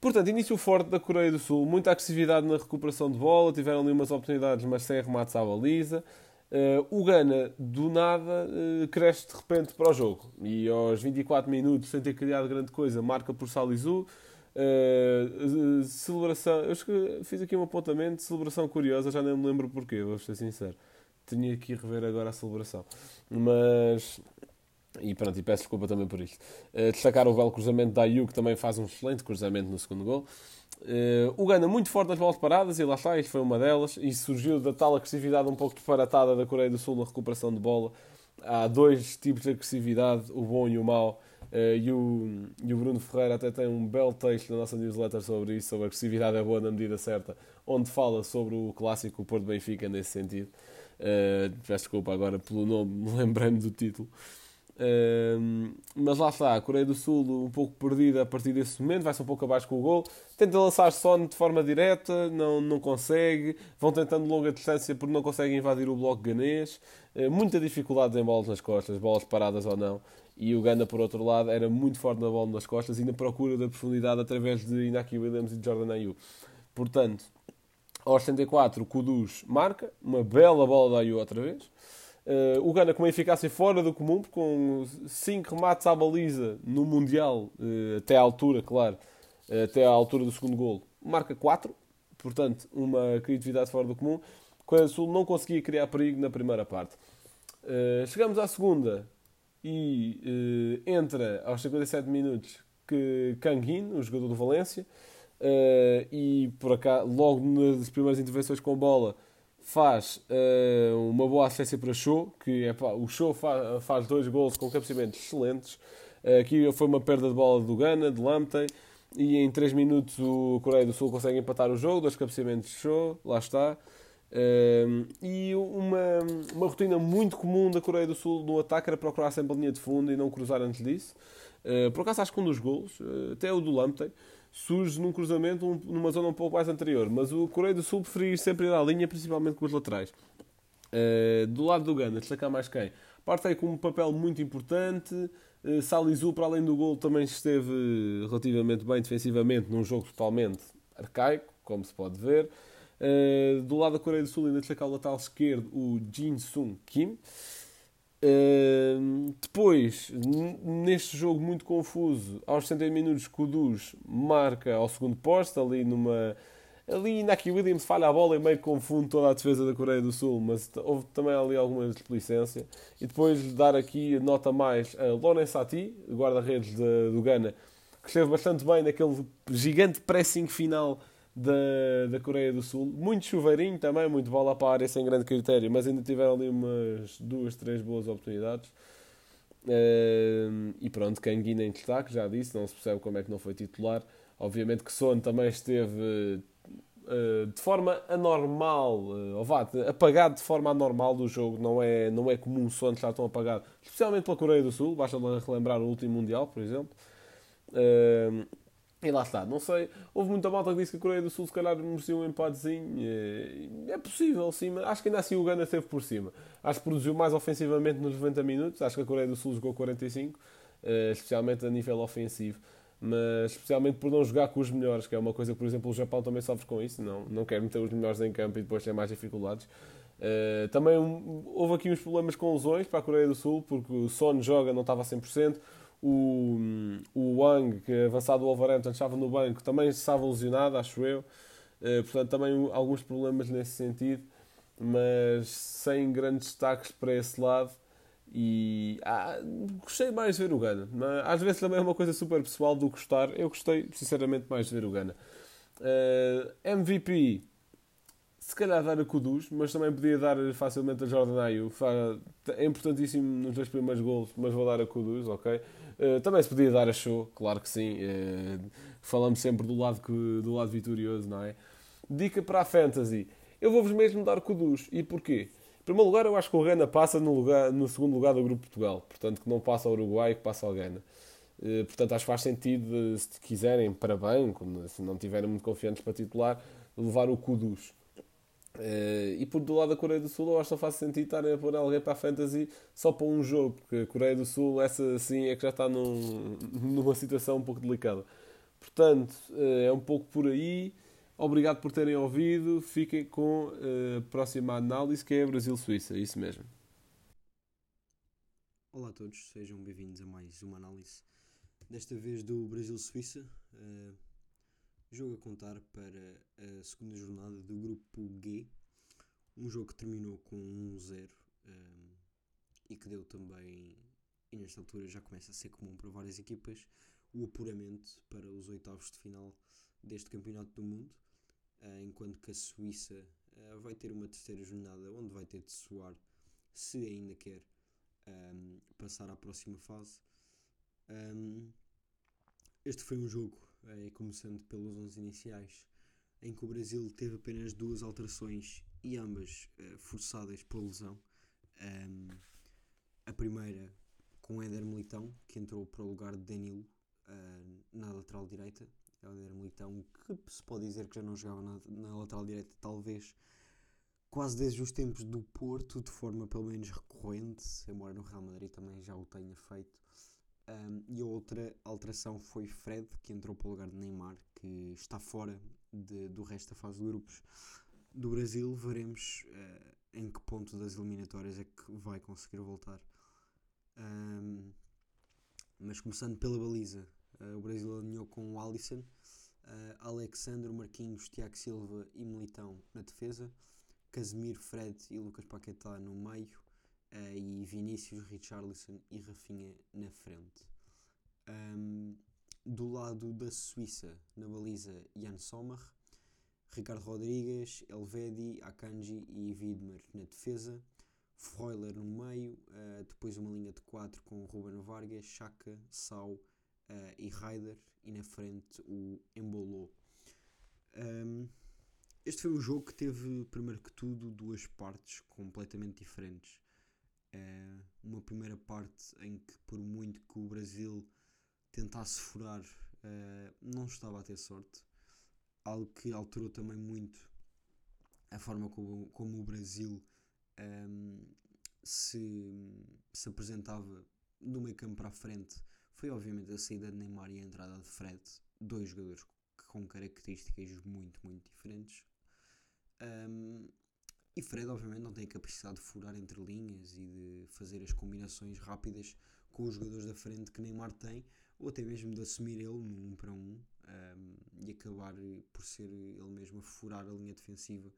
Speaker 1: Portanto, início forte da Coreia do Sul, muita agressividade na recuperação de bola, tiveram ali umas oportunidades, mas sem remates à baliza. Uh, o Gana, do nada, uh, cresce de repente para o jogo. E aos 24 minutos, sem ter criado grande coisa, marca por Salizu. Uh, celebração. Eu fiz aqui um apontamento, celebração curiosa, já nem me lembro porquê, vou ser sincero. Tinha que ir rever agora a celebração. Mas. E pronto, e peço desculpa também por isto. destacar o belo cruzamento da Ayu, que também faz um excelente cruzamento no segundo gol. Uh, o Gana muito forte nas bolas paradas, e lá está, isto foi uma delas, e surgiu da tal agressividade um pouco disparatada da Coreia do Sul na recuperação de bola. Há dois tipos de agressividade, o bom e o mau, uh, e, o, e o Bruno Ferreira até tem um belo texto na nossa newsletter sobre isso, sobre a agressividade é boa na medida certa, onde fala sobre o clássico Porto Benfica nesse sentido. Uh, peço desculpa agora pelo nome, lembrei-me do título. Uh, mas lá está, a Coreia do Sul um pouco perdida a partir desse momento, vai-se um pouco abaixo com o gol. Tenta lançar só de forma direta, não, não consegue. Vão tentando longa distância porque não conseguem invadir o bloco ganês. Uh, muita dificuldade em bolas nas costas, bolas paradas ou não. E o Gana, por outro lado, era muito forte na bola nas costas e na procura da profundidade através de Inaki Williams e de Jordan Ayew. Portanto, aos 74, o Kudus marca, uma bela bola da Ayew outra vez. Uh, o Gana com uma eficácia fora do comum, com 5 remates à baliza no Mundial, uh, até à altura, claro, uh, até à altura do segundo gol, marca 4, portanto, uma criatividade fora do comum. Coreia do Sul não conseguia criar perigo na primeira parte. chegamos à segunda e entra aos 57 minutos que Kang o jogador do Valência, e por acá, logo nas primeiras intervenções com bola, faz uh, uma boa assistência para Show, que é pá, o Show fa faz dois gols com cabeceamentos excelentes. Uh, aqui foi uma perda de bola do Gana, de Lamptey, e em 3 minutos o Coreia do Sul consegue empatar o jogo, dois cabeceamentos de Show, lá está. Uh, e uma, uma rotina muito comum da Coreia do Sul no ataque era procurar sempre a linha de fundo e não cruzar antes disso. por acaso acho que um dos gols, até o do Lamptey, surge num cruzamento um, numa zona um pouco mais anterior. Mas o Coreia do Sul preferia sempre ir à linha, principalmente com os laterais. Uh, do lado do Gana, destacar mais quem? Parte aí com um papel muito importante. Uh, Salizu, para além do gol, também esteve relativamente bem defensivamente num jogo totalmente arcaico, como se pode ver. Uh, do lado da Coreia do Sul, ainda destacar o lateral esquerdo, o Jin Sung Kim depois, neste jogo muito confuso, aos 70 minutos, Kudus marca ao segundo posto, ali numa. Ali Naki Williams falha a bola e meio confunde toda a defesa da Coreia do Sul, mas houve também ali alguma desplicência. E depois dar aqui nota mais a Loren Sati, guarda-redes do Ghana, que esteve bastante bem naquele gigante pressing final da, da Coreia do Sul. Muito chuveirinho também, muito bola para a área sem grande critério, mas ainda tiveram ali umas duas, três boas oportunidades. Uh, e pronto, Canguina em destaque, já disse, não se percebe como é que não foi titular. Obviamente que Son também esteve uh, de forma anormal, uh, ou vá, apagado de forma anormal do jogo. Não é, não é comum Son estar tão apagado, especialmente pela Coreia do Sul. Basta relembrar o último Mundial, por exemplo. Uh, e lá está, não sei. Houve muita malta que disse que a Coreia do Sul se calhar merecia um empatezinho. É possível, sim, mas acho que ainda assim o Gana esteve por cima. Acho que produziu mais ofensivamente nos 90 minutos. Acho que a Coreia do Sul jogou 45, eh, especialmente a nível ofensivo. Mas especialmente por não jogar com os melhores, que é uma coisa que, por exemplo, o Japão também sofre com isso. Não, não quer meter os melhores em campo e depois ter mais dificuldades. Uh, também um, houve aqui uns problemas com lesões para a Coreia do Sul, porque o Son joga, não estava a 100%. O, o Wang, que é avançado do Wolverhampton, estava no banco, também estava lesionado, acho eu. Uh, portanto, também alguns problemas nesse sentido, mas sem grandes destaques para esse lado. E ah, gostei mais de ver o Gana. Às vezes também é uma coisa super pessoal do gostar. Eu gostei, sinceramente, mais de ver o Gana. Uh, eh, MVP, se calhar dar a Kudus, mas também podia dar facilmente a Jordan Ayew. É importantíssimo nos dois primeiros gols, mas vou dar a Kudus, ok? Uh, também se podia dar a show, claro que sim. Uh, falamos sempre do lado, que, do lado vitorioso, não é? Dica para a Fantasy. Eu vou-vos mesmo dar Kudus. E porquê? Em primeiro lugar, eu acho que o Gana passa no, lugar, no segundo lugar do Grupo Portugal. Portanto, que não passa ao Uruguai, que passa ao Gana. Uh, portanto, acho que faz sentido, se quiserem, para banco, se não tiverem muito confiantes para titular, levar o Kudus. Uh, e por do lado da Coreia do Sul, eu acho que não faz sentido estarem a pôr alguém para a Fantasy só para um jogo, porque a Coreia do Sul, essa sim, é que já está num, numa situação um pouco delicada. Portanto, uh, é um pouco por aí. Obrigado por terem ouvido. Fiquem com uh, a próxima análise, que é Brasil-Suíça. É isso mesmo.
Speaker 3: Olá a todos, sejam bem-vindos a mais uma análise. Desta vez do Brasil-Suíça. Jogo a contar para a segunda jornada do grupo G, um jogo que terminou com 1-0 um, e que deu também, e nesta altura já começa a ser comum para várias equipas, o apuramento para os oitavos de final deste Campeonato do Mundo, uh, enquanto que a Suíça uh, vai ter uma terceira jornada onde vai ter de soar, se ainda quer um, passar à próxima fase. Um, este foi um jogo eh, começando pelos 11 iniciais, em que o Brasil teve apenas duas alterações e ambas uh, forçadas por lesão. Um, a primeira com Éder Militão, que entrou para o lugar de Danilo uh, na lateral direita. Éder Militão, que se pode dizer que já não jogava na, na lateral direita, talvez quase desde os tempos do Porto, de forma pelo menos recorrente, embora no Real Madrid também já o tenha feito. Um, e a outra alteração foi Fred, que entrou para o lugar de Neymar, que está fora de, do resto da fase de grupos do Brasil. Veremos uh, em que ponto das eliminatórias é que vai conseguir voltar. Um, mas começando pela baliza, uh, o Brasil alinhou com o Alisson, uh, Alexandre, Marquinhos, Tiago Silva e Militão na defesa, Casemiro, Fred e Lucas Paquetá no meio, uh, e Vinícius, Richarlison e Rafinha na frente. Um, do lado da Suíça, na baliza, Jan Sommer, Ricardo Rodrigues, Elvedi, Akanji e Widmer na defesa, Freuler no meio, uh, depois uma linha de 4 com Ruben Vargas, Chaka, Sau uh, e Ryder, e na frente o Embolo. Um, este foi um jogo que teve, primeiro que tudo, duas partes completamente diferentes. Uh, uma primeira parte em que, por muito que o Brasil tentasse furar, não estava a ter sorte algo que alterou também muito a forma como, como o Brasil um, se, se apresentava do meio campo para a frente foi obviamente a saída de Neymar e a entrada de Fred, dois jogadores com características muito, muito diferentes. Um, e Fred, obviamente, não tem a capacidade de furar entre linhas e de fazer as combinações rápidas com os jogadores da frente que Neymar tem, ou até mesmo de assumir ele num um para um, um e acabar por ser ele mesmo a furar a linha defensiva.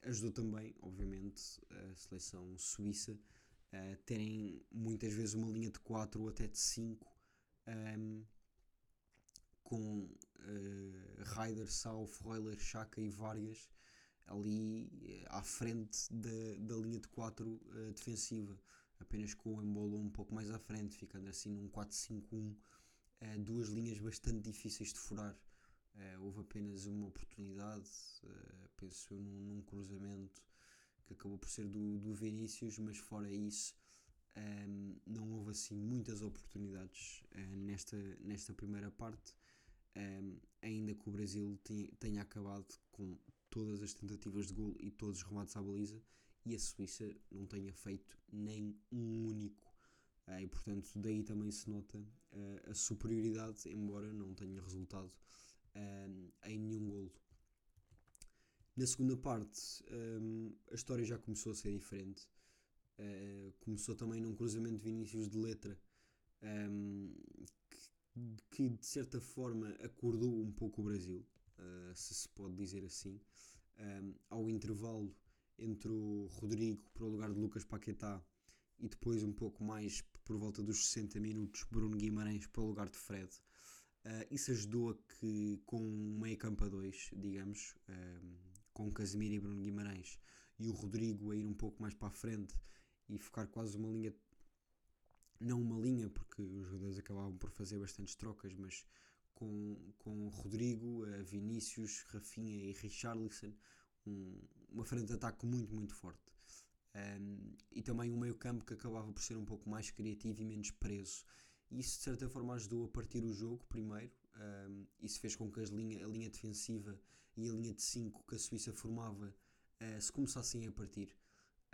Speaker 3: Ajudou também, obviamente, a seleção suíça a terem muitas vezes uma linha de 4 ou até de 5 um, com uh, Ryder, Sau, Freuler, Chaka e Vargas ali eh, à frente da, da linha de 4 uh, eh, defensiva, apenas com o Embolo um pouco mais à frente, ficando assim num 4-5-1, uh, eh, duas linhas bastante difíceis de furar. Uh, houve apenas uma oportunidade, penso eu, num, num, cruzamento que acabou por ser do, do Vinícius, mas fora isso. Um, ehm, não houve assim muitas oportunidades nesta, nesta primeira parte, um, ehm, ainda que o Brasil tenha, tenha acabado com todas as tentativas de gol e todos os remates à baliza e a Suíça não tenha feito nem um único. Uh, e portanto, daí também se nota uh, a superioridade, embora não tenha resultado uh, em nenhum golo. Na segunda parte, a história já começou a ser diferente. começou também num cruzamento de Vinícius de letra que, que, de certa forma acordou um pouco o Brasil. Eh, se se pode dizer assim, um, ehm, ao intervalo entre o Rodrigo para o lugar de Lucas Paquetá e depois um pouco mais por volta dos 60 minutos Bruno Guimarães para o lugar de Fred. Uh, isso ajudou a que com um meio campo a dois, digamos, ehm, com Casemiro e Bruno Guimarães e o Rodrigo a ir um pouco mais para a frente e ficar quase uma linha não uma linha, porque os jogadores acabavam por fazer bastantes trocas, mas com, com Rodrigo, Vinícius, Rafinha e Richarlison, um, uma frente de ataque muito, muito forte. Um, e também um meio-campo que acabava por ser um pouco mais criativo e menos preso. Isso de certa forma ajudou a partir o jogo primeiro. Um, isso fez com que as linha, a linha defensiva e a linha de 5 que a Suíça formava uh, se começassem a partir.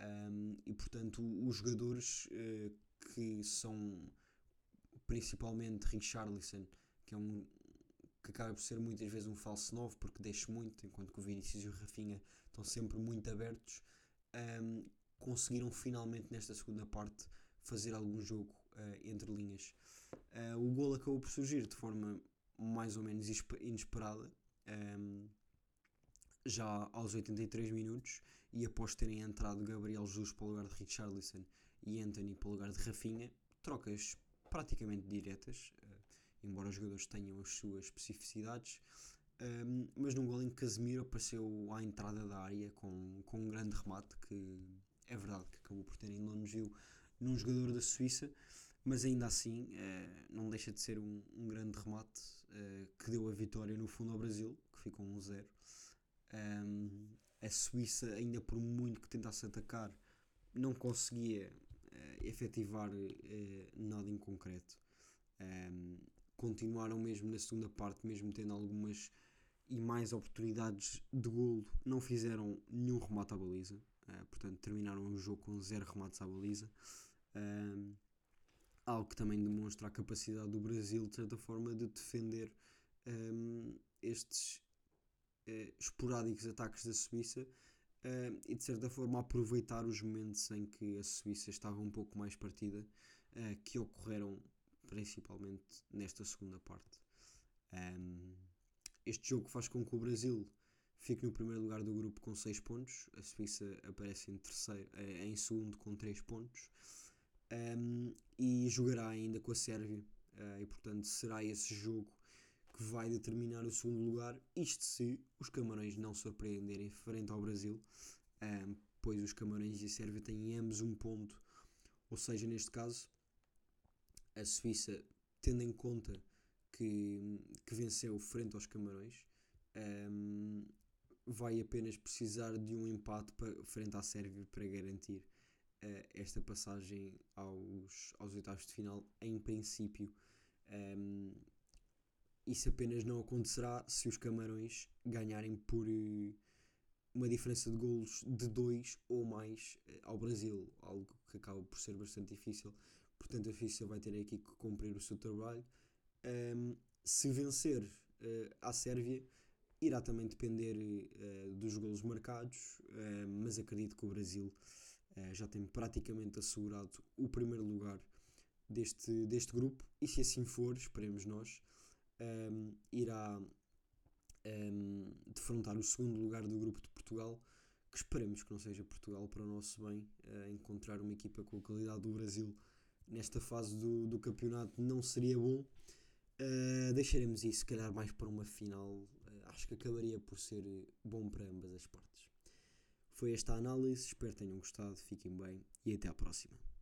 Speaker 3: Um, e portanto, os jogadores uh, que são principalmente Richarlison, que é um que acaba por ser muitas vezes um falso novo porque deixa muito, enquanto que o Vinícius e o Rafinha estão sempre muito abertos, um, conseguiram finalmente nesta segunda parte fazer algum jogo uh, entre linhas. Uh, o gol acabou por surgir de forma mais ou menos inesperada, um, já aos 83 minutos, e após terem entrado Gabriel Jesus para o lugar de Richarlison e Anthony para o lugar de Rafinha, trocas praticamente diretas. Embora os jogadores tenham as suas especificidades. Um, mas num gol em que Casemiro apareceu à entrada da área com, com um grande remate, que é verdade que acabou por ter em viu num jogador da Suíça, mas ainda assim uh, não deixa de ser um, um grande remate uh, que deu a vitória no fundo ao Brasil, que ficou 1-0. Um, a Suíça, ainda por muito que tentasse atacar, não conseguia uh, efetivar nada em concreto. Um, continuaram mesmo na segunda parte, mesmo tendo algumas e mais oportunidades de golo, não fizeram nenhum remate à baliza. Uh, portanto, terminaram o jogo com zero remates à baliza. Uh, algo que também demonstra a capacidade do Brasil, de certa forma, de defender um, estes uh, esporádicos ataques da Suíça e, de certa forma, aproveitar os momentos em que a Suíça estava um pouco mais partida, que ocorreram principalmente nesta segunda parte. Um, este jogo faz com que o Brasil fique no primeiro lugar do grupo com 6 pontos, a Suíça aparece em, terceiro, eh, em segundo com 3 pontos. Um, e jogará ainda com a Sérvia. Uh, e portanto será esse jogo que vai determinar o segundo lugar, isto se os Camarões não surpreenderem frente ao Brasil, um, pois os Camarões e a Sérvia têm ambos um ponto, ou seja, neste caso, a Suíça, tendo em conta que, que venceu frente aos Camarões, um, vai apenas precisar de um empate para, frente à Sérvia para garantir uh, esta passagem aos, aos oitavos de final, em princípio. Um, isso apenas não acontecerá se os Camarões ganharem por uh, uma diferença de golos de 2 ou mais uh, ao Brasil, algo que acaba por ser bastante difícil. Portanto, a FIFA vai ter aqui que cumprir o seu trabalho. Um, se vencer a Sérvia, irá também depender dos golos marcados, mas acredito que o Brasil uh, já tem praticamente assegurado o primeiro lugar deste, deste grupo e se assim for, esperemos nós, um, irá um, defrontar o segundo lugar do grupo de Portugal, que esperemos que não seja Portugal para o nosso bem, uh, encontrar uma equipa com a qualidade do Brasil nesta fase do, do campeonato não seria bom. Uh, deixaremos isso, se calhar, mais para uma final. Uh, acho que acabaria por ser bom para ambas as partes. Foi esta a análise, espero que tenham gostado, fiquem bem e até à próxima.